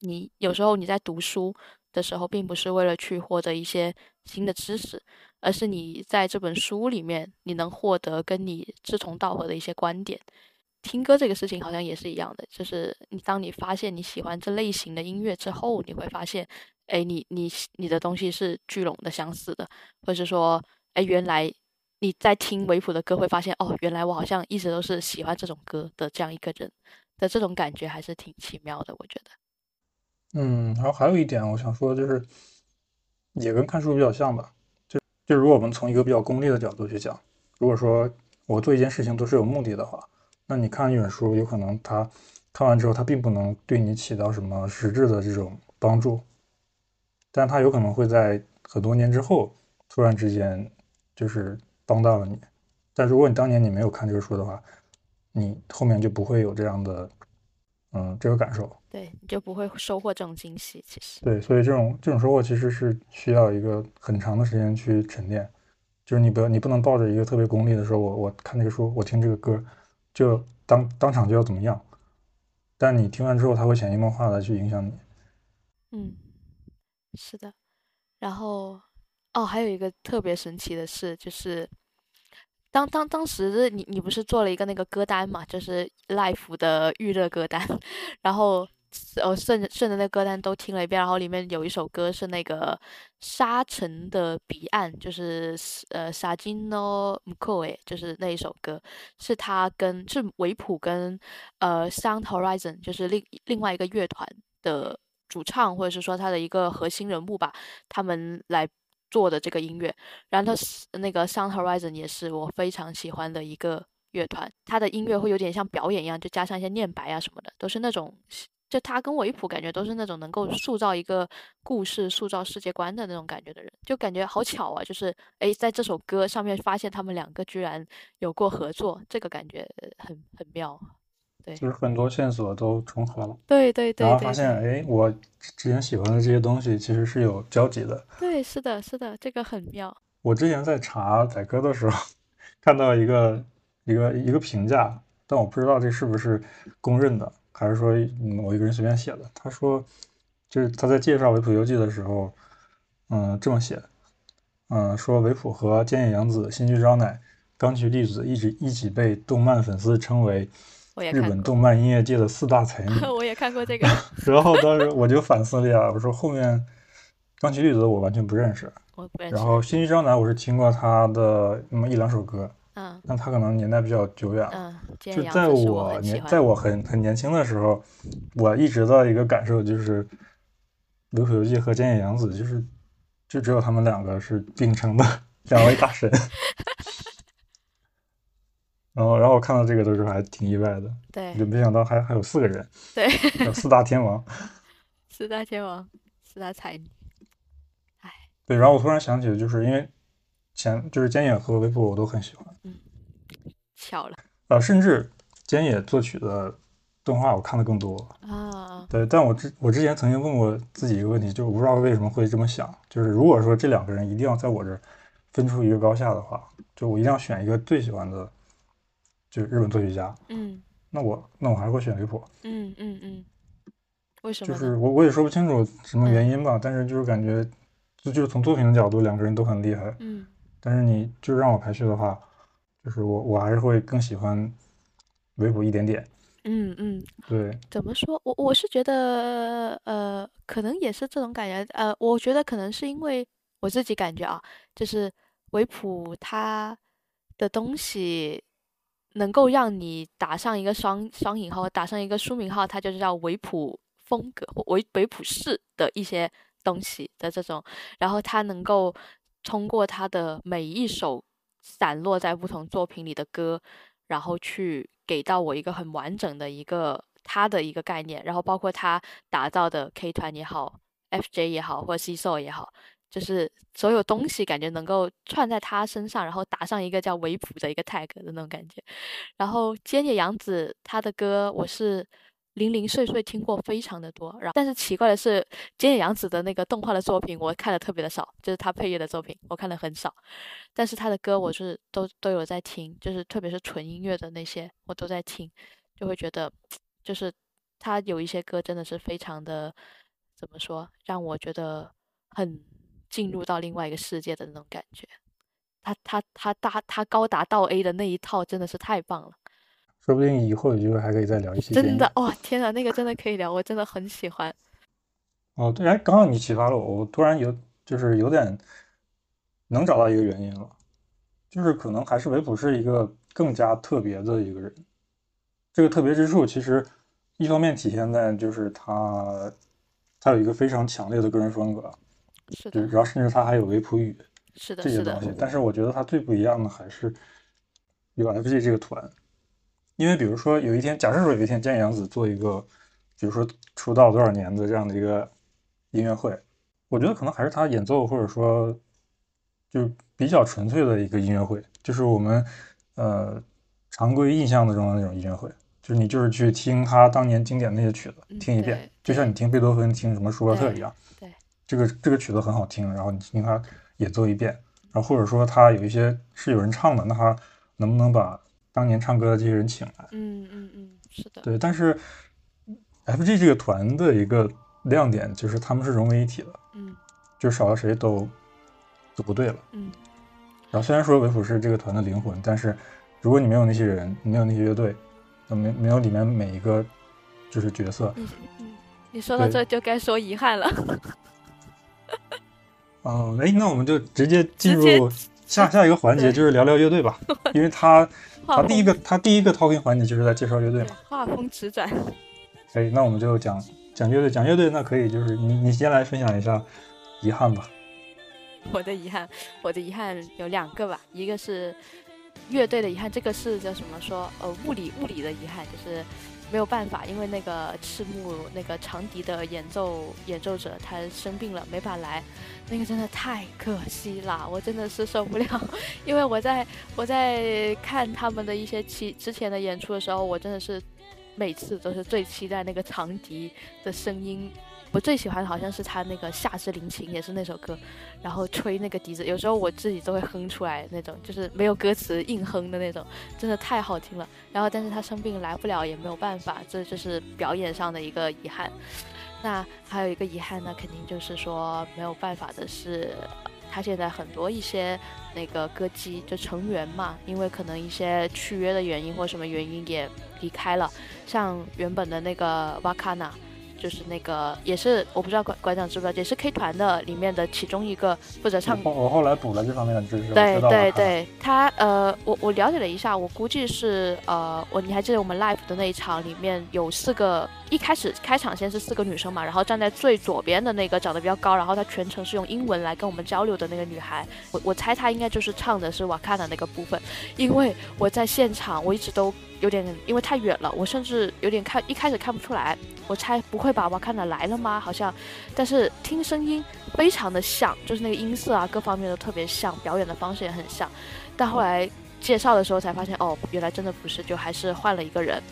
Speaker 2: 你有时候你在读书的时候，并不是为了去获得一些新的知识，而是你在这本书里面，你能获得跟你志同道合的一些观点。听歌这个事情好像也是一样的，就是你当你发现你喜欢这类型的音乐之后，你会发现，哎，你你你的东西是聚拢的相似的，或者是说，哎，原来你在听维普的歌，会发现，哦，原来我好像一直都是喜欢这种歌的这样一个人的这种感觉，还是挺奇妙的，我觉得。
Speaker 1: 嗯，然后还有一点我想说，就是也跟看书比较像吧，就就如果我们从一个比较功利的角度去讲，如果说我做一件事情都是有目的的话。那你看一本书，有可能他看完之后，他并不能对你起到什么实质的这种帮助，但他有可能会在很多年之后突然之间就是帮到了你。但如果你当年你没有看这个书的话，你后面就不会有这样的嗯这个感受，
Speaker 2: 对，你就不会收获这种惊喜。其实
Speaker 1: 对，所以这种这种收获其实是需要一个很长的时间去沉淀，就是你不要你不能抱着一个特别功利的说，我我看这个书，我听这个歌。就当当场就要怎么样，但你听完之后，他会潜移默化的去影响你。
Speaker 2: 嗯，是的。然后，哦，还有一个特别神奇的事，就是当当当时你你不是做了一个那个歌单嘛，就是 Life 的预热歌单，然后。哦，顺顺着那歌单都听了一遍，然后里面有一首歌是那个《沙尘的彼岸》，就是呃沙金诺姆克诶，就是那一首歌，是他跟是维普跟呃 Sound Horizon，就是另另外一个乐团的主唱或者是说他的一个核心人物吧，他们来做的这个音乐。然后他那个 Sound Horizon 也是我非常喜欢的一个乐团，他的音乐会有点像表演一样，就加上一些念白啊什么的，都是那种。就他跟维普感觉都是那种能够塑造一个故事、塑造世界观的那种感觉的人，就感觉好巧啊！就是哎，在这首歌上面发现他们两个居然有过合作，这个感觉很很妙。对，
Speaker 1: 就是很多线索都重合了。
Speaker 2: 对对对。
Speaker 1: 然后发现哎，我之前喜欢的这些东西其实是有交集的。
Speaker 2: 对，是的，是的，这个很妙。
Speaker 1: 我之前在查载歌的时候，看到一个一个一个评价，但我不知道这是不是公认的。还是说某一个人随便写的？他说，就是他在介绍维普游记的时候，嗯，这么写，嗯，说维普和菅野洋子、新居昭乃、冈崎丽子一直一起被动漫粉丝称为日本动漫音乐界的四大才女。
Speaker 2: 我也看过这个。
Speaker 1: 然后当时我就反思了一下，我说后面冈崎丽子我完全不认识，
Speaker 2: 我不认
Speaker 1: 识。然后新居昭乃我是听过他的那么一两首歌。
Speaker 2: 嗯，
Speaker 1: 那他可能年代比较久远
Speaker 2: 了。嗯，
Speaker 1: 就在我年，在我很很年轻的时候，我一直的一个感受就是，流水游记和菅野洋子就是，就只有他们两个是并称的 两位大神。然后，然后我看到这个的时候还挺意外的，
Speaker 2: 对，
Speaker 1: 就没想到还还有四个人，
Speaker 2: 对，
Speaker 1: 有四大天王，
Speaker 2: 四大天王，四大才女，哎，
Speaker 1: 对，然后我突然想起，就是因为。前就是菅野和维普我都很喜欢，
Speaker 2: 嗯，巧了，
Speaker 1: 呃，甚至菅野作曲的动画我看的更多
Speaker 2: 啊。
Speaker 1: 对，但我之我之前曾经问过自己一个问题，就我不知道为什么会这么想，就是如果说这两个人一定要在我这儿分出一个高下的话，就我一定要选一个最喜欢的，就是日本作曲家，
Speaker 2: 嗯，
Speaker 1: 那我那我还是会选维普，
Speaker 2: 嗯嗯嗯，为什
Speaker 1: 么？就是我我也说不清楚什么原因吧，但是就是感觉就就是从作品的角度，两个人都很厉害，
Speaker 2: 嗯。
Speaker 1: 但是你就让我排序的话，就是我我还是会更喜欢维普一点点。
Speaker 2: 嗯嗯，
Speaker 1: 对。
Speaker 2: 怎么说？我我是觉得，呃，可能也是这种感觉。呃，我觉得可能是因为我自己感觉啊，就是维普他的东西能够让你打上一个双双引号，打上一个书名号，它就是叫维普风格或维维普式的一些东西的这种，然后它能够。通过他的每一首散落在不同作品里的歌，然后去给到我一个很完整的一个他的一个概念，然后包括他打造的 K 团也好，FJ 也好，或者 C SO 也好，就是所有东西感觉能够串在他身上，然后打上一个叫维普的一个 tag 的那种感觉。然后菅野洋子他的歌，我是。零零碎碎听过非常的多，然后但是奇怪的是，菅野洋子的那个动画的作品我看的特别的少，就是他配乐的作品我看的很少，但是他的歌我是都都有在听，就是特别是纯音乐的那些我都在听，就会觉得就是他有一些歌真的是非常的怎么说，让我觉得很进入到另外一个世界的那种感觉，他他他大他高达到 A 的那一套真的是太棒了。
Speaker 1: 说不定以后有机会还可以再聊一些。
Speaker 2: 真的哇，天哪，那个真的可以聊，我真的很喜欢。
Speaker 1: 哦，对，哎，刚好你启发了我，我突然有就是有点能找到一个原因了，就是可能还是维普是一个更加特别的一个人。这个特别之处其实一方面体现在就是他他有一个非常强烈的个人风格，
Speaker 2: 是的，
Speaker 1: 然后甚至他还有维普语，
Speaker 2: 是的，
Speaker 1: 这些东西。但是我觉得他最不一样的还是有 FG 这个团。因为比如说有一天，假设说有一天，菅野洋子做一个，比如说出道多少年的这样的一个音乐会，我觉得可能还是他演奏或者说就比较纯粹的一个音乐会，就是我们呃常规印象中的那种音乐会，就是你就是去听他当年经典那些曲子，听一遍，就像你听贝多芬、听什么舒伯特一样，
Speaker 2: 对，
Speaker 1: 这个这个曲子很好听，然后你听他演奏一遍，然后或者说他有一些是有人唱的，那他能不能把当年唱歌的这些人请来，
Speaker 2: 嗯嗯嗯，是的，
Speaker 1: 对。但是 FG 这个团的一个亮点就是他们是融为一体的，
Speaker 2: 嗯，
Speaker 1: 就少了谁都就不对了，
Speaker 2: 嗯。
Speaker 1: 然后虽然说维普是这个团的灵魂，但是如果你没有那些人，没有那些乐队，那没没有里面每一个就是角色，
Speaker 2: 嗯嗯，你说到这就该说遗憾了。
Speaker 1: 哦，哎，那我们就直接进入。下下一个环节就是聊聊乐队吧，因为他他第一个他第一个 talking 环节就是在介绍乐队嘛。
Speaker 2: 画风迟转。
Speaker 1: 可以，那我们就讲讲乐队，讲乐队那可以就是你你先来分享一下遗憾吧。
Speaker 2: 我的遗憾，我的遗憾有两个吧，一个是乐队的遗憾，这个是叫什么说呃物理物理的遗憾，就是。没有办法，因为那个赤木那个长笛的演奏演奏者他生病了，没法来，那个真的太可惜了，我真的是受不了。因为我在我在看他们的一些期之前的演出的时候，我真的是每次都是最期待那个长笛的声音。我最喜欢的好像是他那个夏之灵琴，也是那首歌，然后吹那个笛子，有时候我自己都会哼出来那种，就是没有歌词硬哼的那种，真的太好听了。然后但是他生病来不了也没有办法，这就是表演上的一个遗憾。那还有一个遗憾呢，肯定就是说没有办法的是，他现在很多一些那个歌姬就成员嘛，因为可能一些续约的原因或什么原因也离开了，像原本的那个瓦卡纳。就是那个，也是我不知道馆馆长知不知道，也是 K 团的里面的其中一个负责唱。
Speaker 1: 我后来补了这方面的知识。
Speaker 2: 对对对，他呃，我我了解了一下，我估计是呃，我你还记得我们 live 的那一场里面有四个，一开始开场先是四个女生嘛，然后站在最左边的那个长得比较高，然后她全程是用英文来跟我们交流的那个女孩，我我猜她应该就是唱的是瓦卡的那个部分，因为我在现场我一直都。有点，因为太远了，我甚至有点看一开始看不出来。我猜不会吧？瓦看的来了吗？好像，但是听声音非常的像，就是那个音色啊，各方面都特别像，表演的方式也很像。但后来介绍的时候才发现，哦，原来真的不是，就还是换了一个人。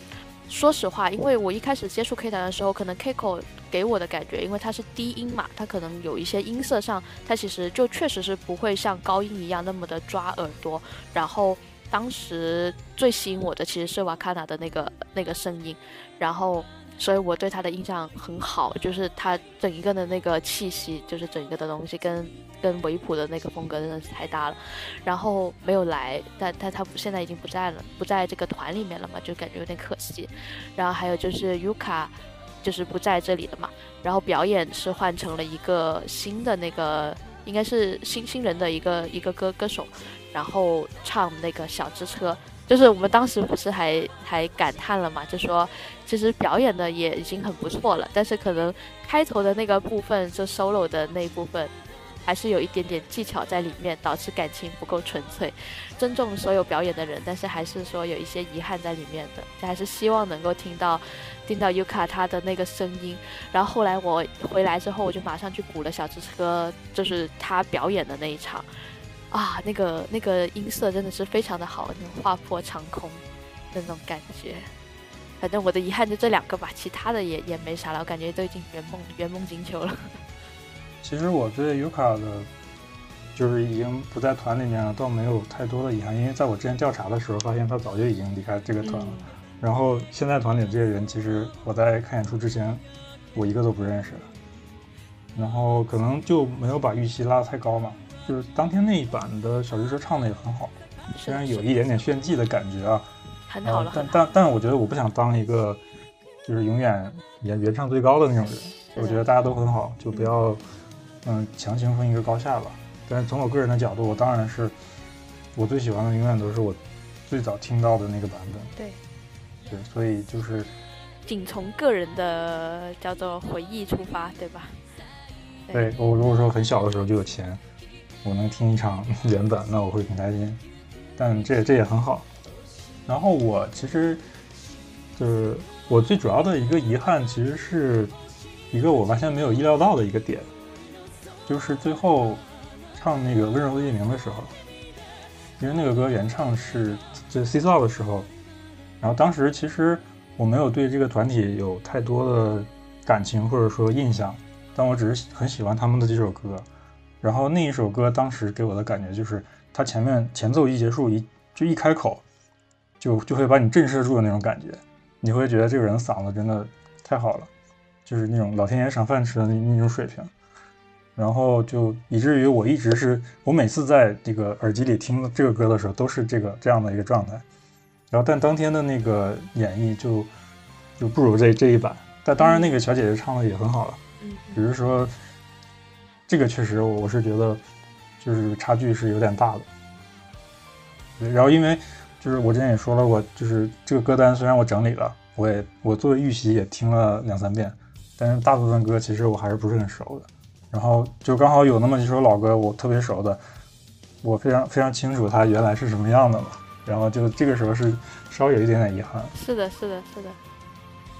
Speaker 2: 说实话，因为我一开始接触 K 团的时候，可能 Kiko 给我的感觉，因为它是低音嘛，它可能有一些音色上，它其实就确实是不会像高音一样那么的抓耳朵，然后。当时最吸引我的其实是瓦卡纳的那个那个声音，然后所以我对他的印象很好，就是他整一个的那个气息，就是整个的东西跟跟维普的那个风格真的是太搭了。然后没有来，但但他现在已经不在了，不在这个团里面了嘛，就感觉有点可惜。然后还有就是尤卡，就是不在这里了嘛，然后表演是换成了一个新的那个，应该是新新人的一个一个歌歌手。然后唱那个小之车，就是我们当时不是还还感叹了嘛，就说其实表演的也已经很不错了，但是可能开头的那个部分，就 solo 的那一部分，还是有一点点技巧在里面，导致感情不够纯粹。尊重所有表演的人，但是还是说有一些遗憾在里面的，还是希望能够听到听到 Yuka 他的那个声音。然后后来我回来之后，我就马上去补了小之车，就是他表演的那一场。啊，那个那个音色真的是非常的好，那种划破长空的那种感觉。反正我的遗憾就这两个吧，其他的也也没啥了，我感觉都已经圆梦圆梦金球了。
Speaker 1: 其实我对 Yuka 的，就是已经不在团里面了，倒没有太多的遗憾，因为在我之前调查的时候，发现他早就已经离开这个团了。然后现在团里的这些人，其实我在看演出之前，我一个都不认识。然后可能就没有把预期拉得太高嘛。就是当天那一版的小之车唱的也很好，虽然有一点点炫技的感觉啊，
Speaker 2: 很好了。
Speaker 1: 但但但我觉得我不想当一个就是永远原原唱最高的那种人。我觉得大家都很好，就不要嗯强行分一个高下吧。但是从我个人的角度，我当然是我最喜欢的永远都是我最早听到的那个版本。
Speaker 2: 对
Speaker 1: 对，所以就是
Speaker 2: 仅从个人的叫做回忆出发，对吧？
Speaker 1: 对我如果说很小的时候就有钱，我能听一场 原版，那我会挺开心。但这这也很好。然后我其实就是我最主要的一个遗憾，其实是一个我完全没有意料到的一个点，就是最后唱那个温柔的夜明的时候，因为那个歌原唱是就 C 造的时候，然后当时其实我没有对这个团体有太多的感情或者说印象。但我只是很喜欢他们的这首歌，然后那一首歌当时给我的感觉就是，它前面前奏一结束一就一开口，就就会把你震慑住的那种感觉，你会觉得这个人嗓子真的太好了，就是那种老天爷赏饭吃的那那种水平，然后就以至于我一直是我每次在这个耳机里听这个歌的时候都是这个这样的一个状态，然后但当天的那个演绎就就不如这这一版，但当然那个小姐姐唱的也很好了。只是说，这个确实我是觉得，就是差距是有点大的。然后因为就是我之前也说了，我就是这个歌单虽然我整理了，我也我作为预习也听了两三遍，但是大部分歌其实我还是不是很熟的。然后就刚好有那么几首老歌我特别熟的，我非常非常清楚它原来是什么样的嘛。然后就这个时候是稍微有一点点遗憾。
Speaker 2: 是的，是的，是的。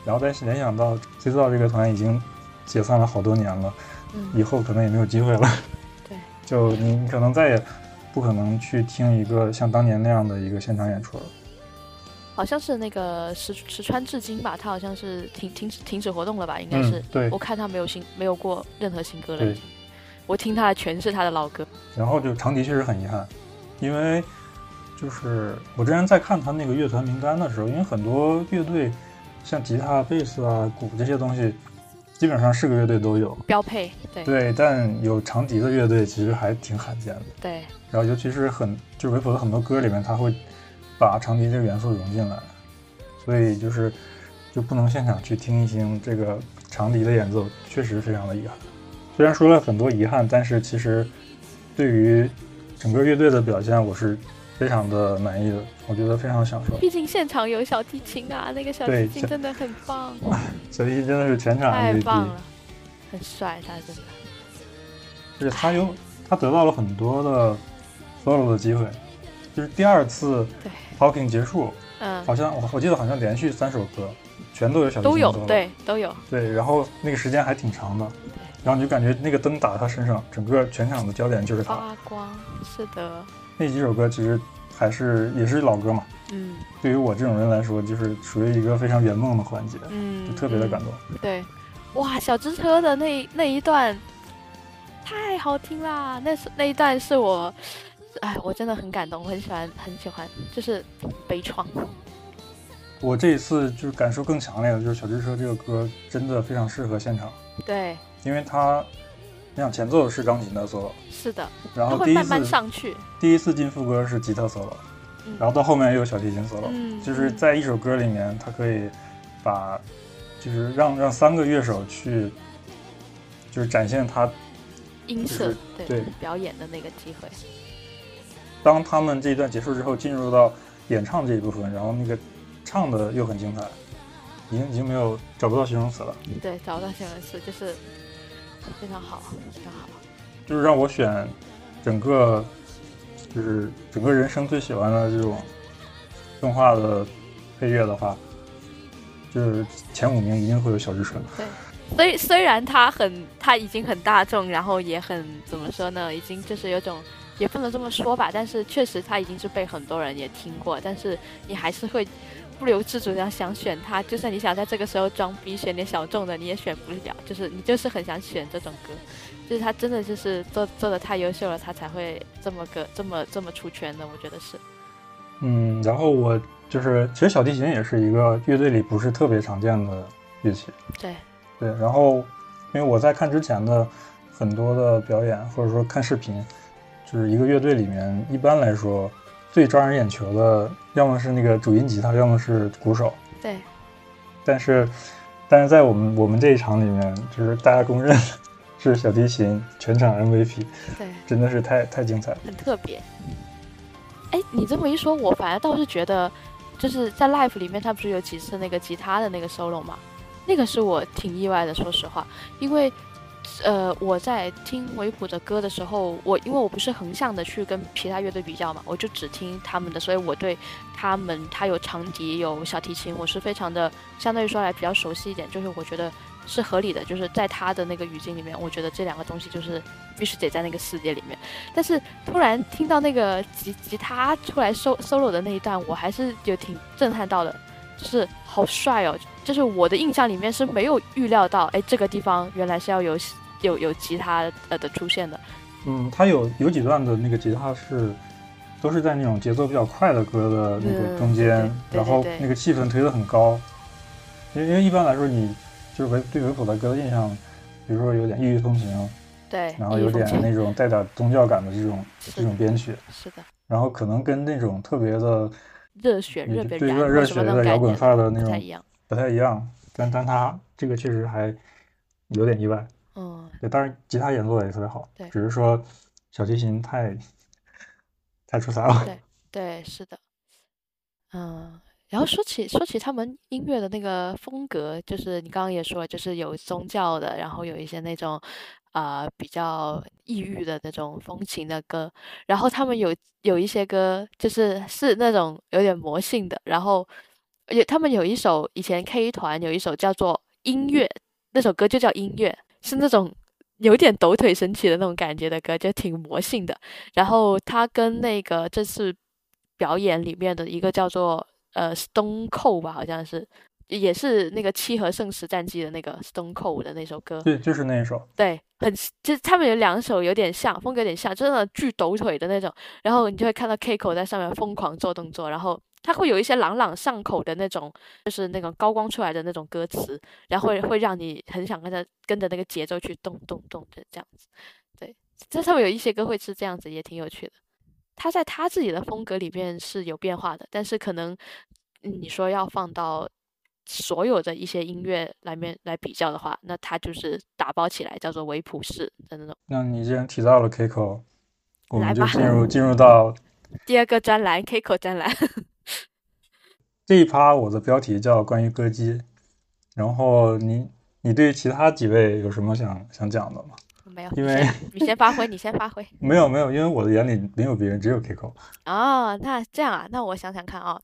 Speaker 1: 然后再联想到 C 道这个团已经。解散了好多年了，以后可能也没有机会了。
Speaker 2: 对，
Speaker 1: 就你可能再也不可能去听一个像当年那样的一个现场演出了。
Speaker 2: 好像是那个石石川至今吧，他好像是停停止停止活动了吧？应该是。
Speaker 1: 对。
Speaker 2: 我看他没有新没有过任何新歌了。对。我听他的全是他的老歌。
Speaker 1: 然后就长笛确实很遗憾，因为就是我之前在看他那个乐团名单的时候，因为很多乐队像吉他、贝斯啊、鼓这些东西。基本上是个乐队都有
Speaker 2: 标配，对
Speaker 1: 对，但有长笛的乐队其实还挺罕见的。
Speaker 2: 对，
Speaker 1: 然后尤其是很就是维普的很多歌里面，他会把长笛这个元素融进来，所以就是就不能现场去听一听这个长笛的演奏，确实非常的遗憾。虽然说了很多遗憾，但是其实对于整个乐队的表现，我是。非常的满意的，我觉得非常享受。
Speaker 2: 毕竟现场有小提琴啊，那个小提琴真的很棒。
Speaker 1: 小提琴真的是全场
Speaker 2: 太棒了，很帅，他真的。
Speaker 1: 而且他有他得到了很多的 solo 的机会，就是第二次 talking 结束，嗯，好像我我记得好像连续三首歌全都有小提琴
Speaker 2: 都有，对，都有。
Speaker 1: 对，然后那个时间还挺长的，然后你就感觉那个灯打在他身上，整个全场的焦点就是他。
Speaker 2: 发光，是的。
Speaker 1: 那几首歌其实还是也是老歌嘛，
Speaker 2: 嗯，
Speaker 1: 对于我这种人来说，就是属于一个非常圆梦的环节，嗯，就特别的感动。
Speaker 2: 对，哇，小支车的那那一段太好听啦！那是那一段是我，哎，我真的很感动，我很喜欢，很喜欢，就是悲怆。
Speaker 1: 我这一次就是感受更强烈的，就是小支车这个歌真的非常适合现场。
Speaker 2: 对，
Speaker 1: 因为它。你想前奏是钢琴的 solo，
Speaker 2: 是的，
Speaker 1: 然后第一次
Speaker 2: 上去，
Speaker 1: 第一次进副歌是吉他 solo，然后到后面又有小提琴 solo，就是在一首歌里面，它可以把，就是让让三个乐手去，就是展现他
Speaker 2: 音色
Speaker 1: 对
Speaker 2: 表演的那个机会。
Speaker 1: 当他们这一段结束之后，进入到演唱这一部分，然后那个唱的又很精彩，已经已经没有找不到形容词了。
Speaker 2: 对，找不到形容词就是。非常好，非常好。
Speaker 1: 就是让我选整个，就是整个人生最喜欢的这种动画的配乐的话，就是前五名一定会有小智车。
Speaker 2: 对，虽虽然它很，它已经很大众，然后也很怎么说呢？已经就是有种，也不能这么说吧。但是确实，它已经是被很多人也听过。但是你还是会。不由自主的想选它，就算你想在这个时候装逼选点小众的，你也选不了。就是你就是很想选这种歌，就是他真的就是做做的太优秀了，他才会这么个这么这么出圈的。我觉得是。
Speaker 1: 嗯，然后我就是其实小提琴也是一个乐队里不是特别常见的乐器。
Speaker 2: 对
Speaker 1: 对，然后因为我在看之前的很多的表演或者说看视频，就是一个乐队里面一般来说最招人眼球的。要么是那个主音吉他，要么是鼓手。
Speaker 2: 对，
Speaker 1: 但是，但是在我们我们这一场里面，就是大家公认是小提琴全场 MVP，
Speaker 2: 对，
Speaker 1: 真的是太太精彩了。
Speaker 2: 很特别。哎，你这么一说，我反而倒是觉得，就是在 Life 里面，他不是有几次那个吉他的那个 solo 吗？那个是我挺意外的，说实话，因为。呃，我在听维普的歌的时候，我因为我不是横向的去跟其他乐队比较嘛，我就只听他们的，所以我对他们他有长笛有小提琴，我是非常的相对于说来比较熟悉一点，就是我觉得是合理的，就是在他的那个语境里面，我觉得这两个东西就是必须得在那个世界里面。但是突然听到那个吉吉他出来 solo solo 的那一段，我还是有挺震撼到的，就是好帅哦，就是我的印象里面是没有预料到，哎，这个地方原来是要有。有有吉他呃的出现的，
Speaker 1: 嗯，它有有几段的那个吉他是，都是在那种节奏比较快的歌的那个中间，然后那个气氛推得很高，因为因为一般来说你就是维对维普的歌的印象，比如说有点异域风情，
Speaker 2: 对，
Speaker 1: 然后有点那种带点宗教感的这种这种编曲，
Speaker 2: 是的，
Speaker 1: 然后可能跟那种特别的
Speaker 2: 热血热对
Speaker 1: 热热血的摇滚范的那种
Speaker 2: 不太一样，
Speaker 1: 但但他这个确实还有点意外。
Speaker 2: 嗯，
Speaker 1: 对，当然吉他演奏的也特别好，
Speaker 2: 对，
Speaker 1: 只是说小提琴太太出彩了。
Speaker 2: 对，对，是的，嗯，然后说起说起他们音乐的那个风格，就是你刚刚也说，就是有宗教的，然后有一些那种啊比较抑郁的那种风情的歌，然后他们有有一些歌就是是那种有点魔性的，然后有他们有一首以前 K 团有一首叫做音乐，那首歌就叫音乐。是那种有点抖腿神奇的那种感觉的歌，就挺魔性的。然后他跟那个这次表演里面的一个叫做呃 Stone Cold 吧，好像是也是那个七和圣石战记的那个 Stone Cold 的那首歌。
Speaker 1: 对，就是那一首。
Speaker 2: 对，很就是他们有两首有点像，风格有点像，真的巨抖腿的那种。然后你就会看到 Kiko 在上面疯狂做动作，然后。它会有一些朗朗上口的那种，就是那种高光出来的那种歌词，然后会会让你很想跟着跟着那个节奏去动动动的这样子。对，这上面有一些歌会是这样子，也挺有趣的。他在他自己的风格里面是有变化的，但是可能你说要放到所有的一些音乐来面来比较的话，那他就是打包起来叫做维普式的那种。
Speaker 1: 那你既然提到了 Kiko，我们就进入 进入到
Speaker 2: 第二个专栏 Kiko 专栏。
Speaker 1: 这一趴我的标题叫关于歌姬，然后你你对其他几位有什么想想讲的吗？
Speaker 2: 没有，
Speaker 1: 因为
Speaker 2: 你先发挥，你先发挥。
Speaker 1: 没有没有，因为我的眼里没有别人，只有 Kiko。
Speaker 2: 哦，那这样啊，那我想想看啊，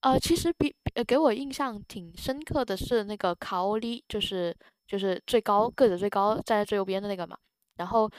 Speaker 2: 呃，其实比呃给我印象挺深刻的是那个卡欧利，就是就是最高个子最高站在最右边的那个嘛，然后。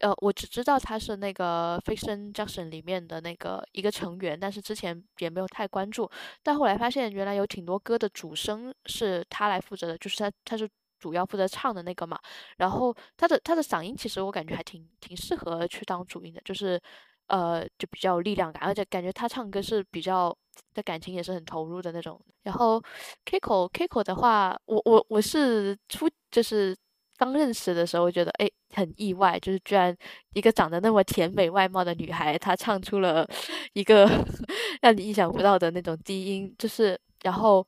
Speaker 2: 呃，我只知道他是那个 Fiction Junction 里面的那个一个成员，但是之前也没有太关注。但后来发现，原来有挺多歌的主声是他来负责的，就是他他是主要负责唱的那个嘛。然后他的他的嗓音其实我感觉还挺挺适合去当主音的，就是呃就比较有力量感，而且感觉他唱歌是比较的感情也是很投入的那种。然后 Kiko Kiko 的话，我我我是初就是。刚认识的时候，我觉得哎很意外，就是居然一个长得那么甜美外貌的女孩，她唱出了一个 让你意想不到的那种低音，就是然后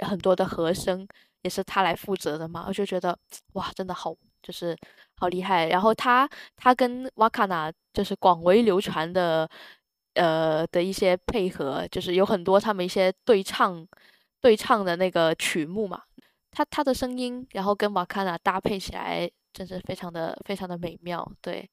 Speaker 2: 很多的和声也是她来负责的嘛，我就觉得哇，真的好，就是好厉害。然后她她跟瓦卡纳就是广为流传的呃的一些配合，就是有很多他们一些对唱对唱的那个曲目嘛。他他的声音，然后跟瓦卡纳搭配起来，真是非常的非常的美妙。对，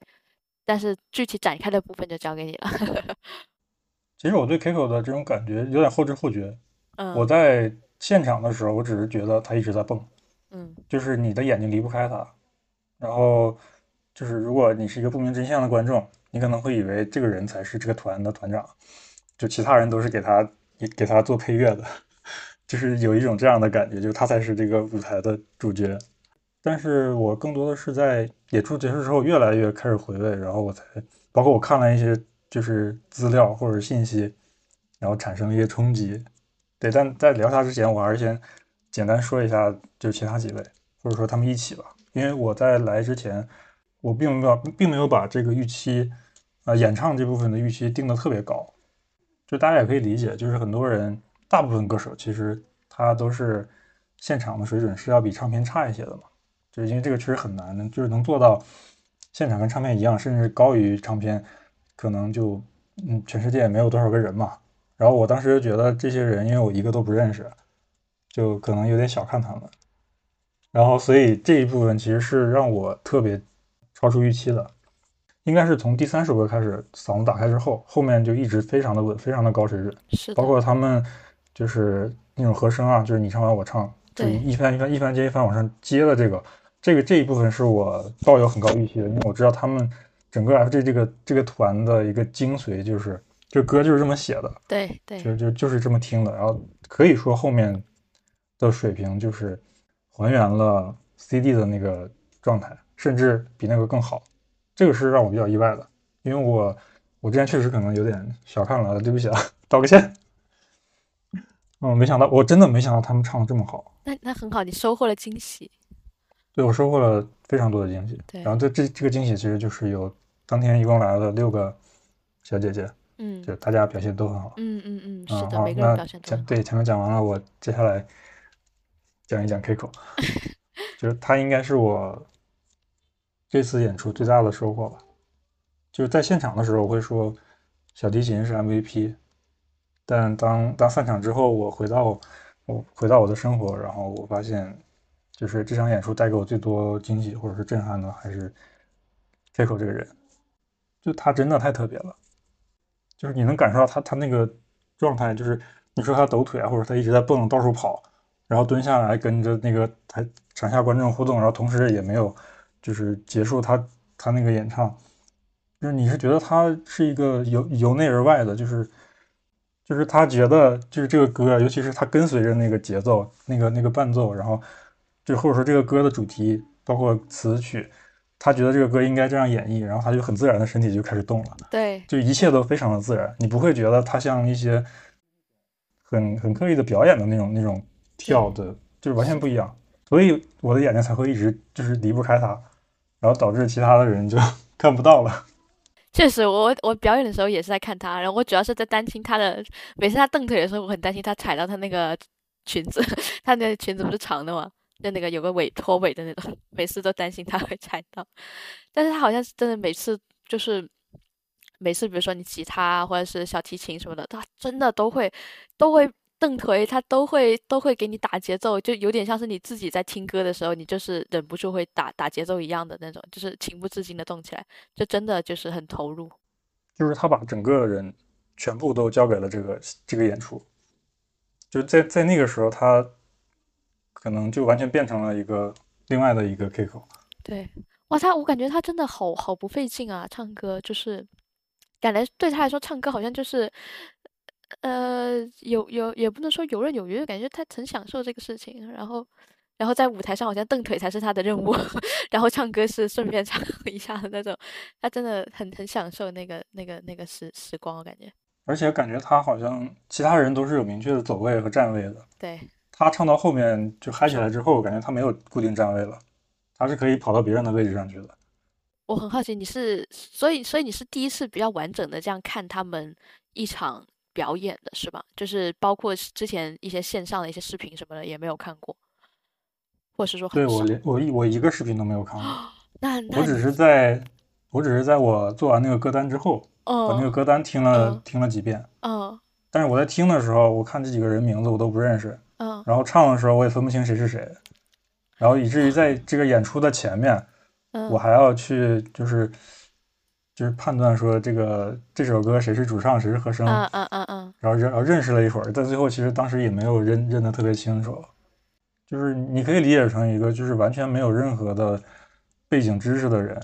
Speaker 2: 但是具体展开的部分就交给你了。
Speaker 1: 其实我对 Kiko 的这种感觉有点后知后觉。
Speaker 2: 嗯。
Speaker 1: 我在现场的时候，我只是觉得他一直在蹦。
Speaker 2: 嗯。
Speaker 1: 就是你的眼睛离不开他，然后就是如果你是一个不明真相的观众，你可能会以为这个人才是这个团的团长，就其他人都是给他给他做配乐的。就是有一种这样的感觉，就是他才是这个舞台的主角。但是我更多的是在演出结束之后，越来越开始回味，然后我才包括我看了一些就是资料或者信息，然后产生了一些冲击。对，但在聊他之前，我还是先简单说一下，就是其他几位，或者说他们一起吧。因为我在来之前，我并没有并没有把这个预期，呃，演唱这部分的预期定的特别高。就大家也可以理解，就是很多人，大部分歌手其实他都是现场的水准是要比唱片差一些的嘛，就是因为这个确实很难，就是能做到现场跟唱片一样，甚至高于唱片，可能就嗯全世界也没有多少个人嘛。然后我当时就觉得这些人，因为我一个都不认识，就可能有点小看他们。然后所以这一部分其实是让我特别超出预期的。应该是从第三首歌开始，嗓子打开之后，后面就一直非常的稳，非常的高水准。
Speaker 2: 是，
Speaker 1: 包括他们就是那种和声啊，就是你唱完我唱，就一番一番一番接一番往上接的这个，这个这一部分是我抱有很高预期的，因为我知道他们整个 FG 这个这个团的一个精髓就是，这歌就是这么写的，
Speaker 2: 对对，
Speaker 1: 就就就是这么听的。然后可以说后面的水平就是还原了 CD 的那个状态，甚至比那个更好。这个是让我比较意外的，因为我我之前确实可能有点小看了，对不起啊，道个歉。嗯，没想到，我真的没想到他们唱的这么好。
Speaker 2: 那那很好，你收获了惊喜。
Speaker 1: 对，我收获了非常多的惊喜。
Speaker 2: 对，
Speaker 1: 然后这这这个惊喜其实就是有当天一共来了六个小姐姐，
Speaker 2: 嗯，
Speaker 1: 就大家表现都很好。
Speaker 2: 嗯嗯嗯，是的，每个人表现都
Speaker 1: 对，前面讲完了，我接下来讲一讲 Kiko，就是他应该是我。这次演出最大的收获吧，就是在现场的时候我会说小提琴是 MVP，但当当散场之后，我回到我回到我的生活，然后我发现，就是这场演出带给我最多惊喜或者是震撼的还是 Kiko 这个人，就他真的太特别了，就是你能感受到他他那个状态，就是你说他抖腿啊，或者他一直在蹦到处跑，然后蹲下来跟着那个台场下观众互动，然后同时也没有。就是结束他他那个演唱，就是你是觉得他是一个由由内而外的，就是就是他觉得就是这个歌，尤其是他跟随着那个节奏、那个那个伴奏，然后就或者说这个歌的主题包括词曲，他觉得这个歌应该这样演绎，然后他就很自然的身体就开始动了。
Speaker 2: 对，
Speaker 1: 就一切都非常的自然，你不会觉得他像一些很很刻意的表演的那种那种跳的，就是完全不一样。所以我的眼睛才会一直就是离不开他。然后导致其他的人就 看不到了。
Speaker 2: 确实，我我表演的时候也是在看他，然后我主要是在担心他的，每次他蹬腿的时候，我很担心他踩到他那个裙子，他那个裙子不是长的吗？就那个有个尾拖尾的那种，每次都担心他会踩到。但是他好像是真的，每次就是每次，比如说你吉他或者是小提琴什么的，他真的都会都会。蹬腿，他都会都会给你打节奏，就有点像是你自己在听歌的时候，你就是忍不住会打打节奏一样的那种，就是情不自禁的动起来，就真的就是很投入。
Speaker 1: 就是他把整个人全部都交给了这个这个演出，就在在那个时候，他可能就完全变成了一个另外的一个 Kiko。
Speaker 2: 对，哇，他我感觉他真的好好不费劲啊，唱歌就是感觉对他来说唱歌好像就是。呃，有有也不能说游刃有余，就感觉他很享受这个事情。然后，然后在舞台上好像蹬腿才是他的任务，然后唱歌是顺便唱一下的那种。他真的很很享受那个那个那个时时光，我感觉。
Speaker 1: 而且感觉他好像其他人都是有明确的走位和站位的。
Speaker 2: 对。
Speaker 1: 他唱到后面就嗨起来之后，感觉他没有固定站位了，他是可以跑到别人的位置上去的。
Speaker 2: 我很好奇，你是所以所以你是第一次比较完整的这样看他们一场。表演的是吧？就是包括之前一些线上的一些视频什么的也没有看过，或是说
Speaker 1: 对我连我一我一个视频都没有看过。
Speaker 2: 那
Speaker 1: 我只是在我只是在我做完那个歌单之后，把那个歌单听了听了几遍。
Speaker 2: 嗯。
Speaker 1: 但是我在听的时候，我看这几个人名字我都不认识。
Speaker 2: 嗯。
Speaker 1: 然后唱的时候我也分不清谁是谁，然后以至于在这个演出的前面，我还要去就是。就是判断说这个这首歌谁是主唱谁是和声，
Speaker 2: 嗯嗯嗯嗯，
Speaker 1: 然后认然后认识了一会儿，但最后其实当时也没有认认得特别清楚，就是你可以理解成一个就是完全没有任何的背景知识的人，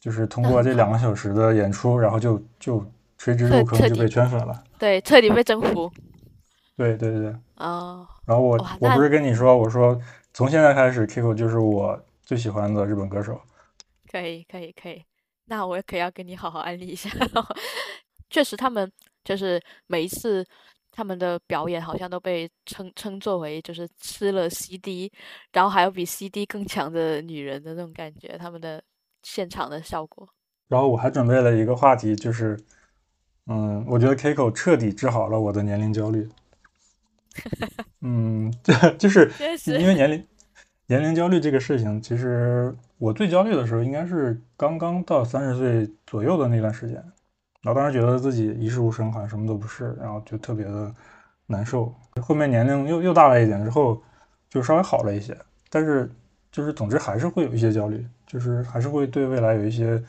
Speaker 1: 就是通过这两个小时的演出，然后就就垂直入坑就被圈粉了，
Speaker 2: 对，彻底被征服，
Speaker 1: 对对对。对，
Speaker 2: 哦，
Speaker 1: 然后我我不是跟你说，我说从现在开始，Kiko 就是我最喜欢的日本歌手，
Speaker 2: 可以可以可以。那我也可以要跟你好好安利一下，确实他们就是每一次他们的表演好像都被称称作为就是吃了 CD，然后还有比 CD 更强的女人的那种感觉，他们的现场的效果。
Speaker 1: 然后我还准备了一个话题，就是嗯，我觉得 Kiko 彻底治好了我的年龄焦虑。嗯，这 就是因为年龄年龄焦虑这个事情，其实我最焦虑的时候应该是刚刚到三十岁左右的那段时间，然后当时觉得自己一事无成，好像什么都不是，然后就特别的难受。后面年龄又又大了一点之后，就稍微好了一些，但是就是总之还是会有一些焦虑，就是还是会对未来有一些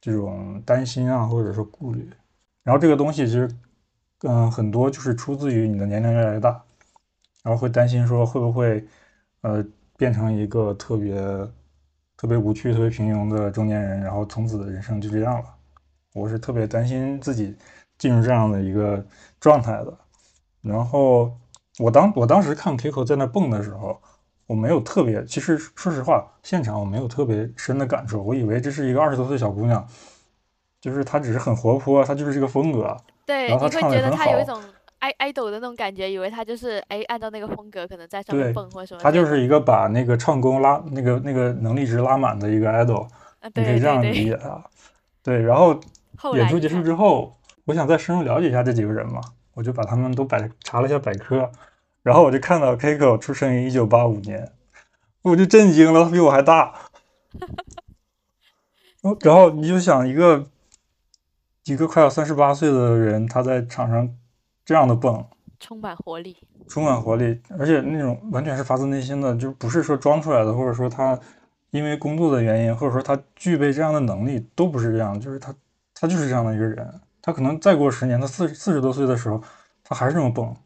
Speaker 1: 这种担心啊，或者说顾虑。然后这个东西其实。嗯，很多就是出自于你的年龄越来越大，然后会担心说会不会，呃，变成一个特别特别无趣、特别平庸的中年人，然后从此人生就这样了。我是特别担心自己进入这样的一个状态的。然后我当我当时看 Kiko 在那蹦的时候，我没有特别，其实说实话，现场我没有特别深的感受。我以为这是一个二十多岁小姑娘，就是她只是很活泼，她就是这个风格。
Speaker 2: 对，你会觉得他有一种爱爱豆的那种感觉，以为他就是哎，按照那个风格可能在上面蹦或什么。
Speaker 1: 他就是一个把那个唱功拉那个那个能力值拉满的一个 idol，你可以这样理解他。对，然后演出结束之后，我想再深入了解一下这几个人嘛，我就把他们都百查了一下百科，然后我就看到 Kiko 出生于一九八五年，我就震惊了，他比我还大。然后你就想一个。一个快要三十八岁的人，他在场上这样的蹦，
Speaker 2: 充满活力，
Speaker 1: 充满活力，而且那种完全是发自内心的，就不是说装出来的，或者说他因为工作的原因，或者说他具备这样的能力，都不是这样，就是他他就是这样的一个人，他可能再过十年，他四四十多岁的时候，他还是这么蹦，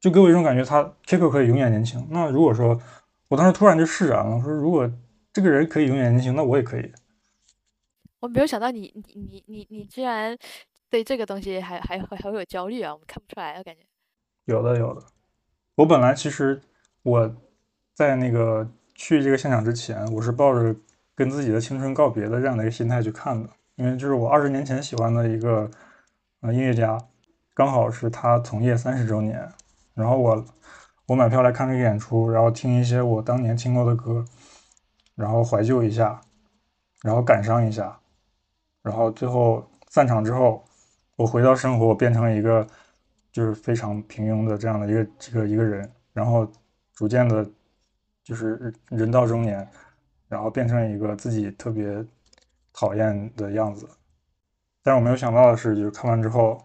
Speaker 1: 就给我一种感觉，他 Kiko 可以永远年轻。那如果说我当时突然就释然了，我说如果这个人可以永远年轻，那我也可以。
Speaker 2: 我没有想到你你你你你居然对这个东西还还还会有焦虑啊！我们看不出来，我感觉
Speaker 1: 有的有的。我本来其实我在那个去这个现场之前，我是抱着跟自己的青春告别的这样的一个心态去看的，因为就是我二十年前喜欢的一个呃音乐家，刚好是他从业三十周年，然后我我买票来看这个演出，然后听一些我当年听过的歌，然后怀旧一下，然后感伤一下。然后最后散场之后，我回到生活，变成一个就是非常平庸的这样的一个这个一个人，然后逐渐的，就是人到中年，然后变成一个自己特别讨厌的样子。但是我没有想到的是，就是看完之后，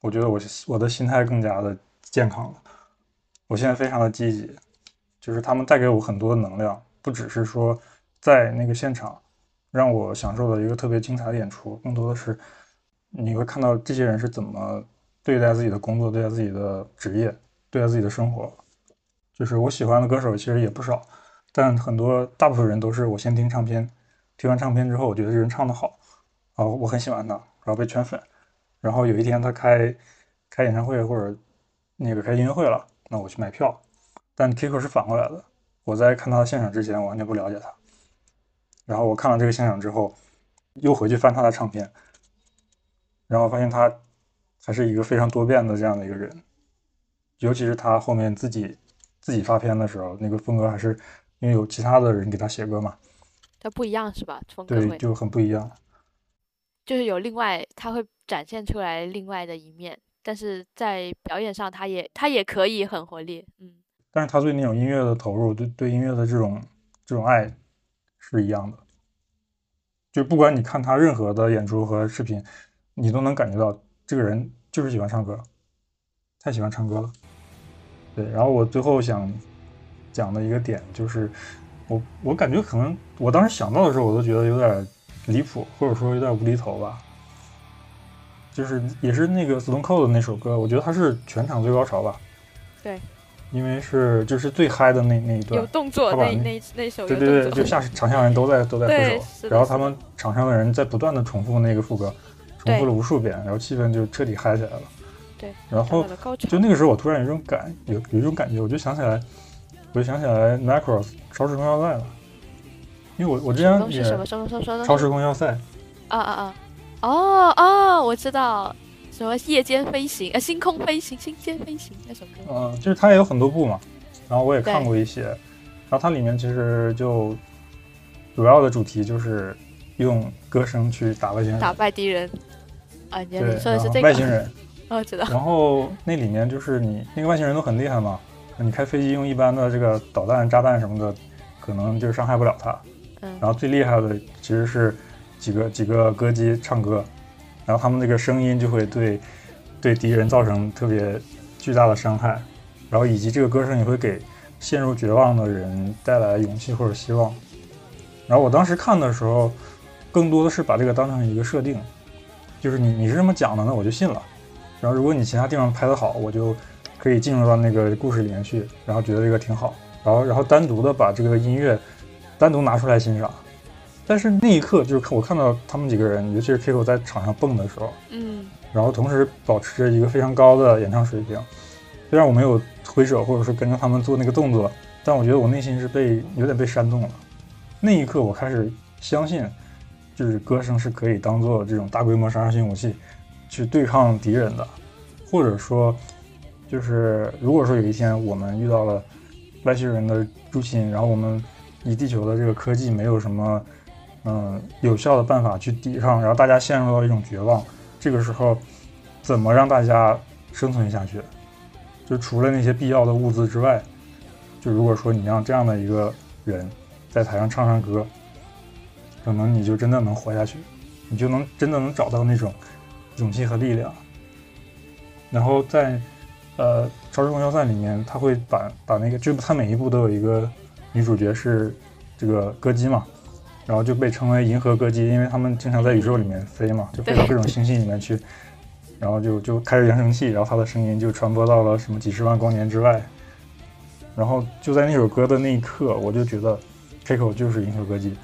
Speaker 1: 我觉得我我的心态更加的健康了。我现在非常的积极，就是他们带给我很多的能量，不只是说在那个现场。让我享受的一个特别精彩的演出，更多的是你会看到这些人是怎么对待自己的工作、对待自己的职业、对待自己的生活。就是我喜欢的歌手其实也不少，但很多大部分人都是我先听唱片，听完唱片之后，我觉得人唱的好，啊，我很喜欢他，然后被圈粉，然后有一天他开开演唱会或者那个开音乐会了，那我去买票。但 Kiko 是反过来的，我在看他的现场之前，我完全不了解他。然后我看了这个现场之后，又回去翻他的唱片，然后发现他还是一个非常多变的这样的一个人，尤其是他后面自己自己发片的时候，那个风格还是因为有其他的人给他写歌嘛，
Speaker 2: 他不一样是吧？风格
Speaker 1: 对，就很不一样，
Speaker 2: 就是有另外他会展现出来另外的一面，但是在表演上他也他也可以很活力，嗯，
Speaker 1: 但是他对那种音乐的投入，对对音乐的这种这种爱。是一样的，就不管你看他任何的演出和视频，你都能感觉到这个人就是喜欢唱歌，太喜欢唱歌了。对，然后我最后想讲的一个点就是，我我感觉可能我当时想到的时候，我都觉得有点离谱，或者说有点无厘头吧。就是也是那个 Stone Cold 的那首歌，我觉得它是全场最高潮吧。
Speaker 2: 对。
Speaker 1: 因为是就是最嗨的那那一段，
Speaker 2: 有动作那那那首，
Speaker 1: 对对对，就下场下人都在都在挥手，然后他们场上的人在不断的重复那个副歌，重复了无数遍，然后气氛就彻底嗨起来了。
Speaker 2: 对，
Speaker 1: 然后就那个时候我突然有一种感有有一种感觉，我就想起来，我就想起来 Macross 超时空要塞了，因为我我之前也超时空要塞，
Speaker 2: 啊啊啊，哦哦，我知道。什么夜间飞行？呃，星空飞行，星间飞行那首歌。
Speaker 1: 嗯，就是它也有很多部嘛，然后我也看过一些，然后它里面其实就主要的主题就是用歌声去打败敌人。
Speaker 2: 打败敌人。啊，你
Speaker 1: 对，
Speaker 2: 说的是这个
Speaker 1: 外星人。
Speaker 2: 哦，知道。
Speaker 1: 然后那里面就是你那个外星人都很厉害嘛，你开飞机用一般的这个导弹、炸弹什么的，可能就伤害不了他。
Speaker 2: 嗯。
Speaker 1: 然后最厉害的其实是几个几个歌姬唱歌，然后他们那个声音就会对对敌人造成特别巨大的伤害，然后以及这个歌声也会给陷入绝望的人带来勇气或者希望。然后我当时看的时候，更多的是把这个当成一个设定，就是你你是这么讲的，那我就信了。然后如果你其他地方拍的好，我就可以进入到那个故事里面去，然后觉得这个挺好。然后然后单独的把这个音乐单独拿出来欣赏。但是那一刻就是看我看到他们几个人，尤其是 Kiko 在场上蹦的时候，
Speaker 2: 嗯，
Speaker 1: 然后同时保持着一个非常高的演唱水平。虽然我没有挥手或者是跟着他们做那个动作，但我觉得我内心是被有点被煽动了。那一刻我开始相信，是歌声是可以当做这种大规模杀伤性武器。去对抗敌人的，或者说，就是如果说有一天我们遇到了外星人的入侵，然后我们以地球的这个科技没有什么嗯有效的办法去抵抗，然后大家陷入到一种绝望，这个时候怎么让大家生存下去？就除了那些必要的物资之外，就如果说你让这样的一个人在台上唱唱歌，可能你就真的能活下去，你就能真的能找到那种。勇气和力量。然后在呃《超时空要塞》里面，他会把把那个，就他每一部都有一个女主角是这个歌姬嘛，然后就被称为银河歌姬，因为他们经常在宇宙里面飞嘛，就飞到各种星系里面去，然后就就开着扬声器，然后她的声音就传播到了什么几十万光年之外。然后就在那首歌的那一刻，我就觉得 Kiko 就是银河歌姬。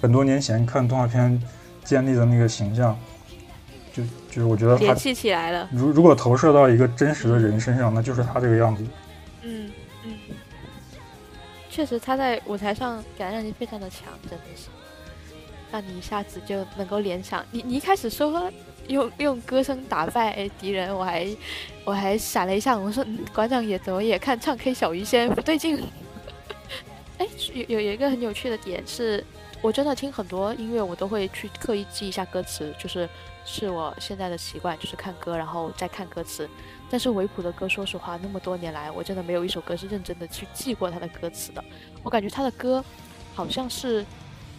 Speaker 1: 很多年前看动画片建立的那个形象。就就是我觉得
Speaker 2: 联系起来了。
Speaker 1: 如如果投射到一个真实的人身上，那就是他这个样子。
Speaker 2: 嗯嗯，确实他在舞台上感染力非常的强，真的是让你一下子就能够联想。你你一开始说用用歌声打败敌人，我还我还闪了一下，我说馆长也怎么也看唱 K 小鱼仙不对劲。哎，有有有一个很有趣的点是，我真的听很多音乐，我都会去刻意记一下歌词，就是。是我现在的习惯，就是看歌，然后再看歌词。但是维普的歌，说实话，那么多年来，我真的没有一首歌是认真的去记过他的歌词的。我感觉他的歌，好像是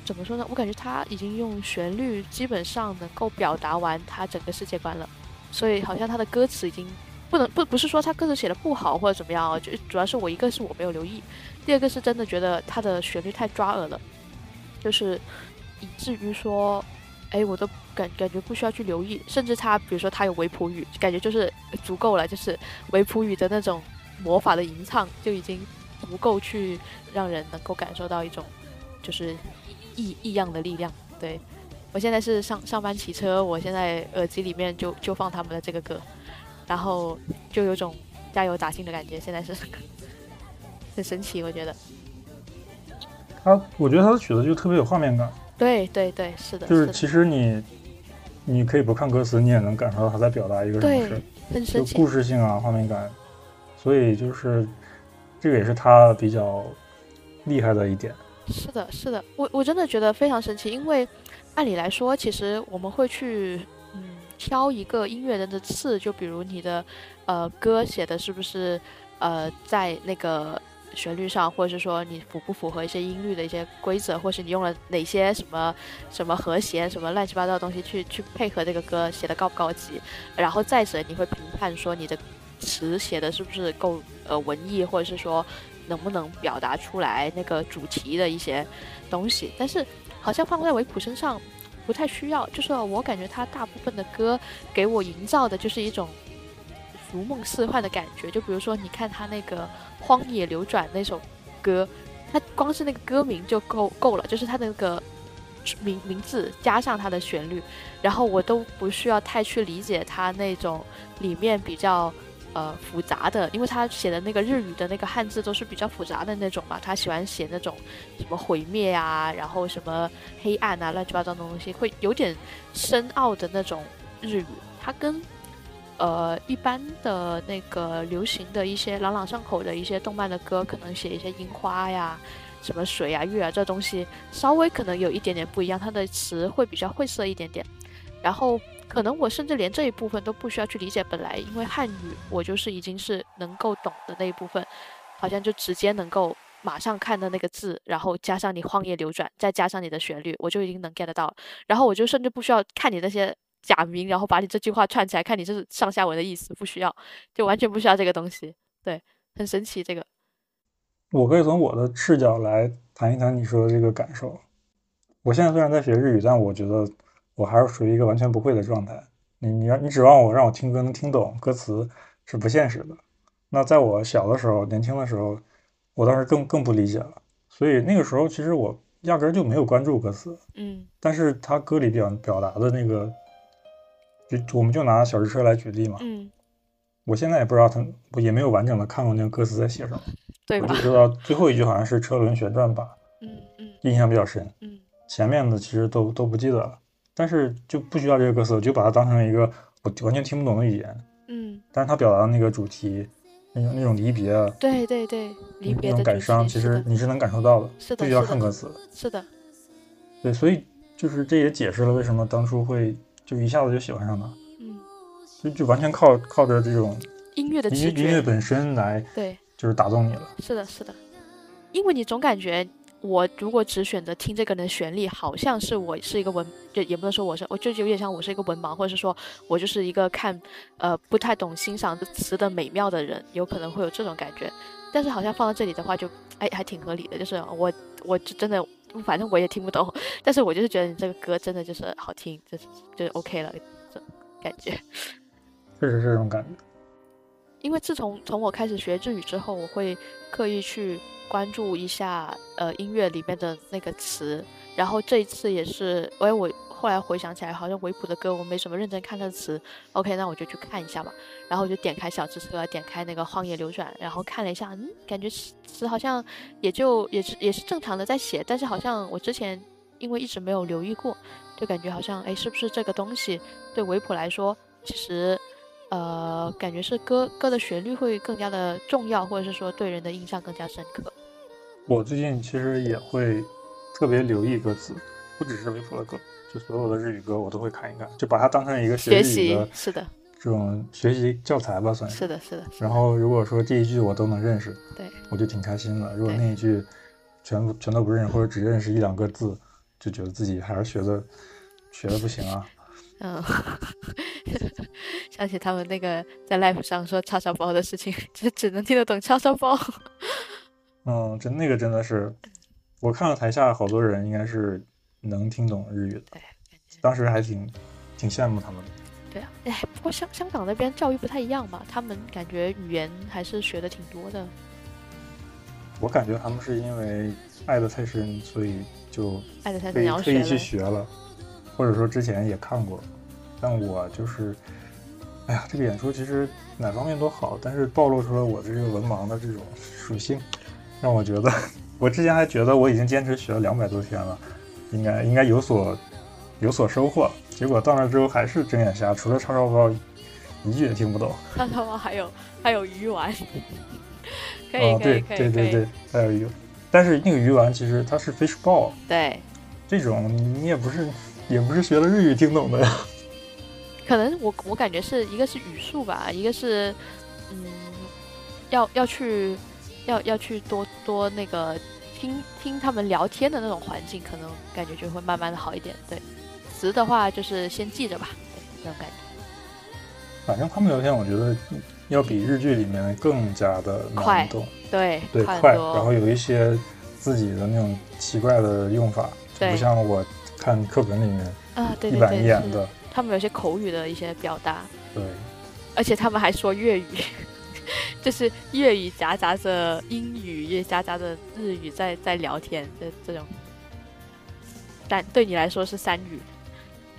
Speaker 2: 怎么说呢？我感觉他已经用旋律基本上能够表达完他整个世界观了。所以好像他的歌词已经不能不不是说他歌词写的不好或者怎么样啊，就主要是我一个是我没有留意，第二个是真的觉得他的旋律太抓耳了，就是以至于说。哎，我都感感觉不需要去留意，甚至他，比如说他有维普语，感觉就是足够了，就是维普语的那种魔法的吟唱就已经足够去让人能够感受到一种就是异异样的力量。对我现在是上上班骑车，我现在耳机里面就就放他们的这个歌，然后就有种加油打气的感觉。现在是 很神奇，我觉得。
Speaker 1: 他，我觉得他的曲子就特别有画面感。
Speaker 2: 对对对，是的，
Speaker 1: 就是其实你，你可以不看歌词，你也能感受到他在表达一个什么事，就故事性啊，画面感，所以就是这个也是他比较厉害的一点。
Speaker 2: 是的，是的，我我真的觉得非常神奇，因为按理来说，其实我们会去嗯挑一个音乐人的刺，就比如你的呃歌写的是不是呃在那个。旋律上，或者是说你符不符合一些音律的一些规则，或是你用了哪些什么什么和弦，什么乱七八糟的东西去去配合这个歌写的高不高级，然后再者你会评判说你的词写的是不是够呃文艺，或者是说能不能表达出来那个主题的一些东西。但是好像放在维普身上不太需要，就是我感觉他大部分的歌给我营造的就是一种。如梦似幻的感觉，就比如说，你看他那个《荒野流转》那首歌，他光是那个歌名就够够了，就是他那个名名字加上他的旋律，然后我都不需要太去理解他那种里面比较呃复杂的，因为他写的那个日语的那个汉字都是比较复杂的那种嘛，他喜欢写那种什么毁灭啊，然后什么黑暗啊，乱七八糟的东西，会有点深奥的那种日语，他跟。呃，一般的那个流行的一些朗朗上口的一些动漫的歌，可能写一些樱花呀、什么水啊、月啊这东西，稍微可能有一点点不一样，它的词会比较晦涩一点点。然后可能我甚至连这一部分都不需要去理解，本来因为汉语我就是已经是能够懂的那一部分，好像就直接能够马上看到那个字，然后加上你荒野流转，再加上你的旋律，我就已经能 get 到。然后我就甚至不需要看你那些假名，然后把你这句话串起来，看你这是上下文的意思，不需要，就完全不需要这个东西。对，很神奇这个。
Speaker 1: 我可以从我的视角来谈一谈你说的这个感受。我现在虽然在学日语，但我觉得我还是属于一个完全不会的状态。你你让你指望我让我听歌能听懂歌词是不现实的。那在我小的时候、年轻的时候，我当时更更不理解了。所以那个时候其实我压根儿就没有关注歌词。
Speaker 2: 嗯
Speaker 1: 但是他歌里表表达的那个，就我们就拿小石车来举例嘛。
Speaker 2: 嗯，
Speaker 1: 我现在也不知道他，我也没有完整的看过那个歌词在写什么。
Speaker 2: 对
Speaker 1: 我就？知道最后一句好像是车轮旋转吧，
Speaker 2: 嗯嗯
Speaker 1: 印象比较深。
Speaker 2: 嗯
Speaker 1: 前面的其实都都不记得了，但是就不需要这个歌词，我就把它当成一个我完全听不懂的语言。
Speaker 2: 嗯，
Speaker 1: 但是他表达的那个主题，那种那种离别啊，
Speaker 2: 对对对，离
Speaker 1: 那种感伤，其实你是能感受到的，
Speaker 2: 是的
Speaker 1: 不需要看歌词。
Speaker 2: 是的，
Speaker 1: 对，所以就是这也解释了为什么当初会就一下子就喜欢上了，
Speaker 2: 嗯，
Speaker 1: 就就完全靠靠着这种
Speaker 2: 音乐的
Speaker 1: 音
Speaker 2: 直觉，
Speaker 1: 音乐本身来
Speaker 2: 对，
Speaker 1: 就是打动你了。
Speaker 2: 是的，是的，因为你总感觉我如果只选择听这个人的旋律，好像是我是一个文，就也不能说我是，我就有点像我是一个文盲，或者是说我就是一个看呃不太懂欣赏词的美妙的人，有可能会有这种感觉。但是好像放到这里的话就，哎还挺合理的，就是我我就真的反正我也听不懂，但是我就是觉得你这个歌真的就是好听，就是就是 OK 了，这种感觉。
Speaker 1: 确实是这种感觉。
Speaker 2: 因为自从从我开始学日语之后，我会刻意去关注一下呃音乐里面的那个词，然后这一次也是，哎，我后来回想起来，好像维普的歌我没什么认真看的词，OK，那我就去看一下吧，然后我就点开小汽车，点开那个荒野流转，然后看了一下，嗯，感觉词好像也就也是也是正常的在写，但是好像我之前因为一直没有留意过，就感觉好像哎，是不是这个东西对维普来说，其实。呃，感觉是歌歌的旋律会更加的重要，或者是说对人的印象更加深刻。
Speaker 1: 我最近其实也会特别留意歌词，不只是维普的歌，就所有的日语歌我都会看一看，就把它当成一个学日语
Speaker 2: 学习
Speaker 1: 的
Speaker 2: 是的，
Speaker 1: 这种学习教材吧，算是。
Speaker 2: 是的，是的，
Speaker 1: 然后如果说这一句我都能认识，
Speaker 2: 对，
Speaker 1: 我就挺开心的。如果那一句全部全都不认识，或者只认识一两个字，就觉得自己还是学的学的不行啊。
Speaker 2: 嗯，想起他们那个在 live 上说叉烧包的事情，就只能听得懂叉烧包。
Speaker 1: 嗯，真那个真的是，我看了台下好多人应该是能听懂日语的，
Speaker 2: 对，
Speaker 1: 当时还挺挺羡慕他们的。
Speaker 2: 对啊，哎，不过香香港那边教育不太一样嘛，他们感觉语言还是学的挺多的。
Speaker 1: 我感觉他们是因为爱的太深，所以就
Speaker 2: 爱的太深
Speaker 1: 特意去
Speaker 2: 了，
Speaker 1: 学了，或者说之前也看过，但我就是，哎呀，这个演出其实哪方面都好，但是暴露出了我的这个文盲的这种属性，让我觉得，我之前还觉得我已经坚持学了两百多天了，应该应该有所有所收获，结果到那之后还是睁眼瞎，除了叉烧包，一句也听不懂。
Speaker 2: 叉烧包还有 还有鱼丸，可以
Speaker 1: 哦，
Speaker 2: 可以
Speaker 1: 对
Speaker 2: 可以，
Speaker 1: 对对对，还有鱼，但是那个鱼丸其实它是 fish ball。
Speaker 2: 对，
Speaker 1: 这种你也不是也不是学了日语听懂的呀。
Speaker 2: 可能我我感觉是一个是语速吧，一个是嗯，要要去要要去多多那个听听他们聊天的那种环境，可能感觉就会慢慢的好一点。对，词的话就是先记着吧，对那种感觉。
Speaker 1: 反正他们聊天，我觉得要比日剧里面更加的
Speaker 2: 快对，
Speaker 1: 对快，然后有一些自己的那种奇怪的用法，就不像我看课本里面
Speaker 2: 啊，对
Speaker 1: 一板一眼的。
Speaker 2: 他们有些口语的一些表达，
Speaker 1: 对，
Speaker 2: 而且他们还说粤语，就是粤语夹杂着英语，也夹杂着日语在在聊天这这种。但对你来说是三语，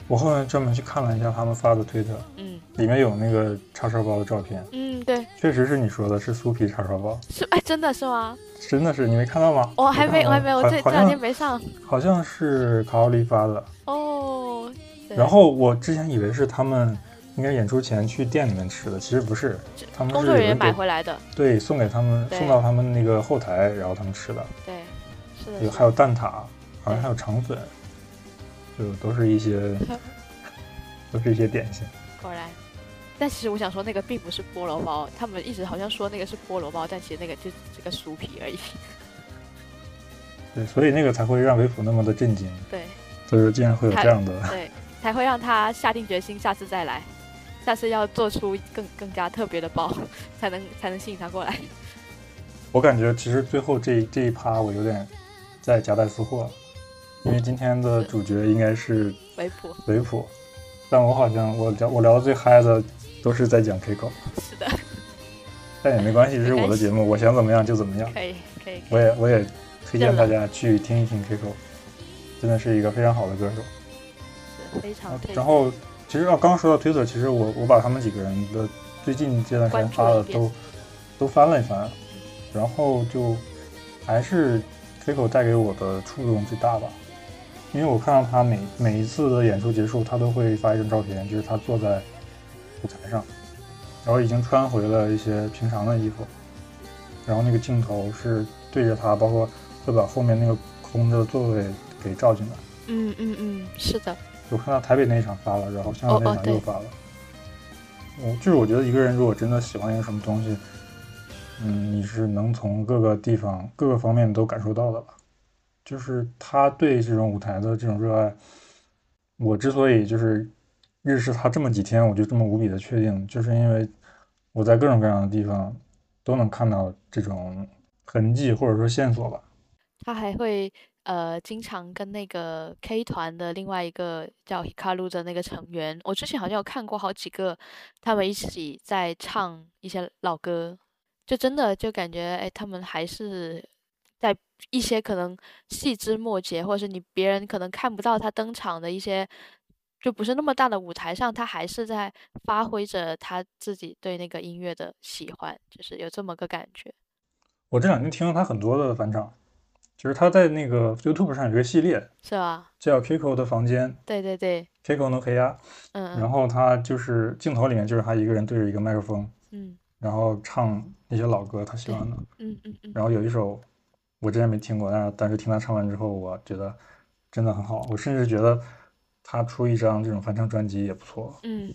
Speaker 1: 我后面专门去看了一下他们发的推特，
Speaker 2: 嗯
Speaker 1: 里面有那个叉烧包的照片，
Speaker 2: 嗯，对，
Speaker 1: 确实是你说的是酥皮叉烧包，
Speaker 2: 是哎，真的是吗？
Speaker 1: 真的是你没看到吗？
Speaker 2: 我还没，我还没有，我这这两天没上
Speaker 1: 好像是卡奥利发的。
Speaker 2: 哦。
Speaker 1: 然后我之前以为是他们应该演出前去店里面吃的，其实不是，他们
Speaker 2: 工作人员买回来的，
Speaker 1: 对送给他们送到他们那个后台，然后他们吃的。
Speaker 2: 对，是的，
Speaker 1: 有还有蛋挞，好像还有肠粉，就都是一些 都是一些点心。
Speaker 2: 果然，但其实我想说，那个并不是菠萝包，他们一直好像说那个是菠萝包，但其实那个就只个酥皮而已。
Speaker 1: 对，所以那个才会让维普那么的震惊。
Speaker 2: 对，
Speaker 1: 就是竟然会有这样的，
Speaker 2: 对，才会让他下定决心下次再来，下次要做出更更加特别的包，才能才能吸引他过来。
Speaker 1: 我感觉其实最后这这一趴我有点在夹带私货，因为今天的主角应该是
Speaker 2: 维普，
Speaker 1: 维普，但我好像我聊我聊的最嗨的都是在讲 Kiko，
Speaker 2: 是的，
Speaker 1: 但也没关系，这是我的节目，我想怎么样就怎么样。
Speaker 2: 可以可以，
Speaker 1: 我也我也推荐大家去听一听 Kiko，真的是一个非常好的歌手，
Speaker 2: 是非常。
Speaker 1: 然后其实要刚说到 Twitter，其实我我把他们几个人的最近这段时间发的都都翻了一翻。然后就还是 Kiko 带给我的触动最大吧，因为我看到他每每一次的演出结束，他都会发一张照片，就是他坐在舞台上，然后已经穿回了一些平常的衣服，然后那个镜头是对着他，包括会把后面那个空的座位给照进来。
Speaker 2: 嗯嗯嗯，是的。
Speaker 1: 我看到台北那一场发了，然后香港那场又发了。我就是我觉得一个人如果真的喜欢一个什么东西。嗯，你是能从各个地方、各个方面都感受到的吧？就是他对这种舞台的这种热爱。我之所以就是认识他这么几天，我就这么无比的确定，就是因为我在各种各样的地方都能看到这种痕迹或者说线索吧。
Speaker 2: 他还会呃，经常跟那个 K 团的另外一个叫 Hikaru 的那个成员，我之前好像有看过好几个，他们一起在唱一些老歌。就真的就感觉，哎，他们还是在一些可能细枝末节，或者是你别人可能看不到他登场的一些，就不是那么大的舞台上，他还是在发挥着他自己对那个音乐的喜欢，就是有这么个感觉。
Speaker 1: 我这两天听了他很多的翻唱，就是他在那个 YouTube 上有个系列，
Speaker 2: 是吧？
Speaker 1: 叫 Kiko 的房间。
Speaker 2: 对对对
Speaker 1: ，Kiko の黑鸭。
Speaker 2: 嗯。
Speaker 1: 然后他就是镜头里面就是他一个人对着一个麦克风。
Speaker 2: 嗯。
Speaker 1: 然后唱那些老歌，他喜欢的。
Speaker 2: 嗯嗯嗯。
Speaker 1: 然后有一首我之前没听过，但是但是听他唱完之后，我觉得真的很好。我甚至觉得他出一张这种翻唱专辑也不错。
Speaker 2: 嗯。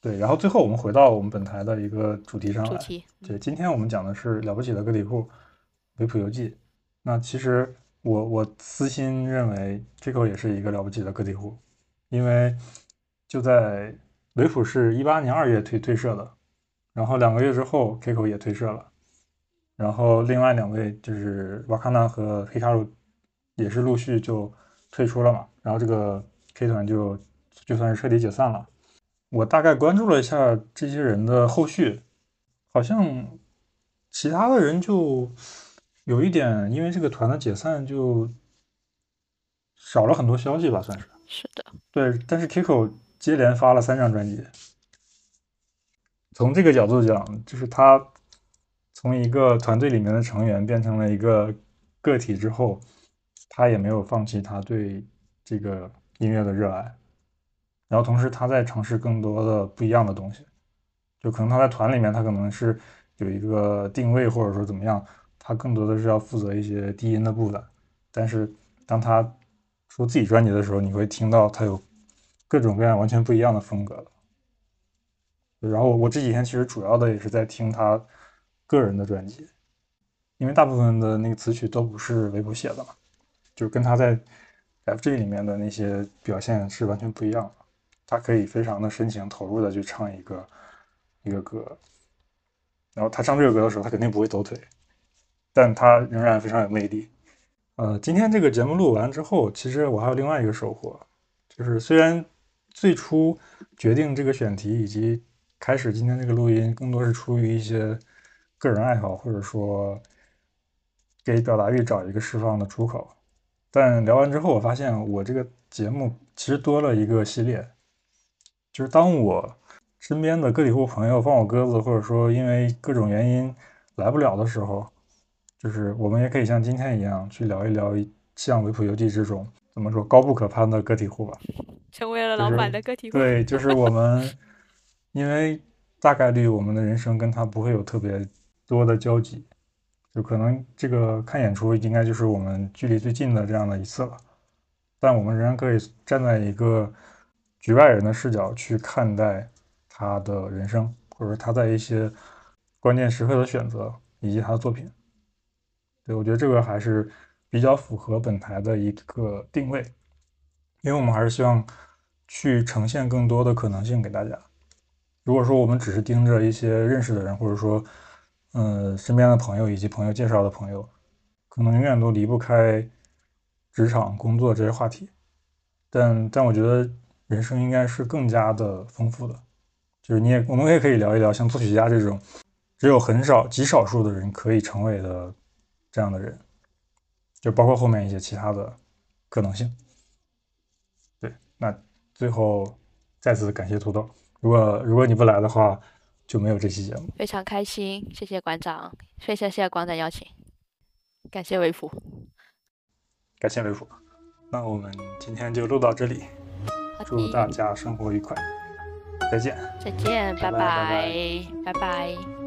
Speaker 1: 对，然后最后我们回到我们本台的一个主题上来。
Speaker 2: 主题。
Speaker 1: 对，今天我们讲的是了不起的个体户维普游记。那其实我我私心认为，Kiko 也是一个了不起的个体户，因为就在维普是一八年二月退退社的。然后两个月之后，Kiko 也退社了，然后另外两位就是瓦卡纳和黑卡鲁也是陆续就退出了嘛，然后这个 K 团就就算是彻底解散了。我大概关注了一下这些人的后续，好像其他的人就有一点因为这个团的解散就少了很多消息吧，算是。
Speaker 2: 是的。
Speaker 1: 对，但是 Kiko 接连发了三张专辑。从这个角度讲，就是他从一个团队里面的成员变成了一个个体之后，他也没有放弃他对这个音乐的热爱。然后同时他在尝试更多的不一样的东西，就可能他在团里面他可能是有一个定位或者说怎么样，他更多的是要负责一些低音的部分。但是当他出自己专辑的时候，你会听到他有各种各样完全不一样的风格。然后我这几天其实主要的也是在听他个人的专辑，因为大部分的那个词曲都不是维普写的嘛，就跟他在 FG 里面的那些表现是完全不一样的。他可以非常的深情投入的去唱一个一个歌，然后他唱这个歌的时候，他肯定不会抖腿，但他仍然非常有魅力。呃，今天这个节目录完之后，其实我还有另外一个收获，就是虽然最初决定这个选题以及开始今天这个录音，更多是出于一些个人爱好，或者说给表达欲找一个释放的出口。但聊完之后，我发现我这个节目其实多了一个系列，就是当我身边的个体户朋友放我鸽子，或者说因为各种原因来不了的时候，就是我们也可以像今天一样去聊一聊像维普游记这种怎么说高不可攀的个体户吧，
Speaker 2: 成为了老板的个体户。
Speaker 1: 对，就是我们。因为大概率我们的人生跟他不会有特别多的交集，就可能这个看演出应该就是我们距离最近的这样的一次了，但我们仍然可以站在一个局外人的视角去看待他的人生，或者他在一些关键时刻的选择，以及他的作品。对我觉得这个还是比较符合本台的一个定位，因为我们还是希望去呈现更多的可能性给大家。如果说我们只是盯着一些认识的人，或者说，嗯，身边的朋友以及朋友介绍的朋友，可能永远都离不开职场、工作这些话题。但但我觉得。人生应该是更加的丰富的，就是你也我们也可以聊一聊像作曲家这种只有很少极少数的人可以成为的这样的人，就包括后面一些其他的可能性。对，那最后再次感谢土豆，如果如果你不来的话，就没有这期节目。
Speaker 3: 非常开心，谢谢馆长，非常谢谢馆长邀请，感谢维普，
Speaker 1: 感谢维普，那我们今天就录到这里。祝大家生活愉快，再见，
Speaker 3: 再见，拜拜，拜拜。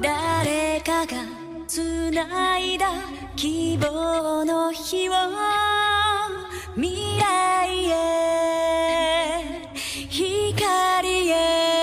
Speaker 3: 誰かが繋いだ希望の日を未来へ光へ。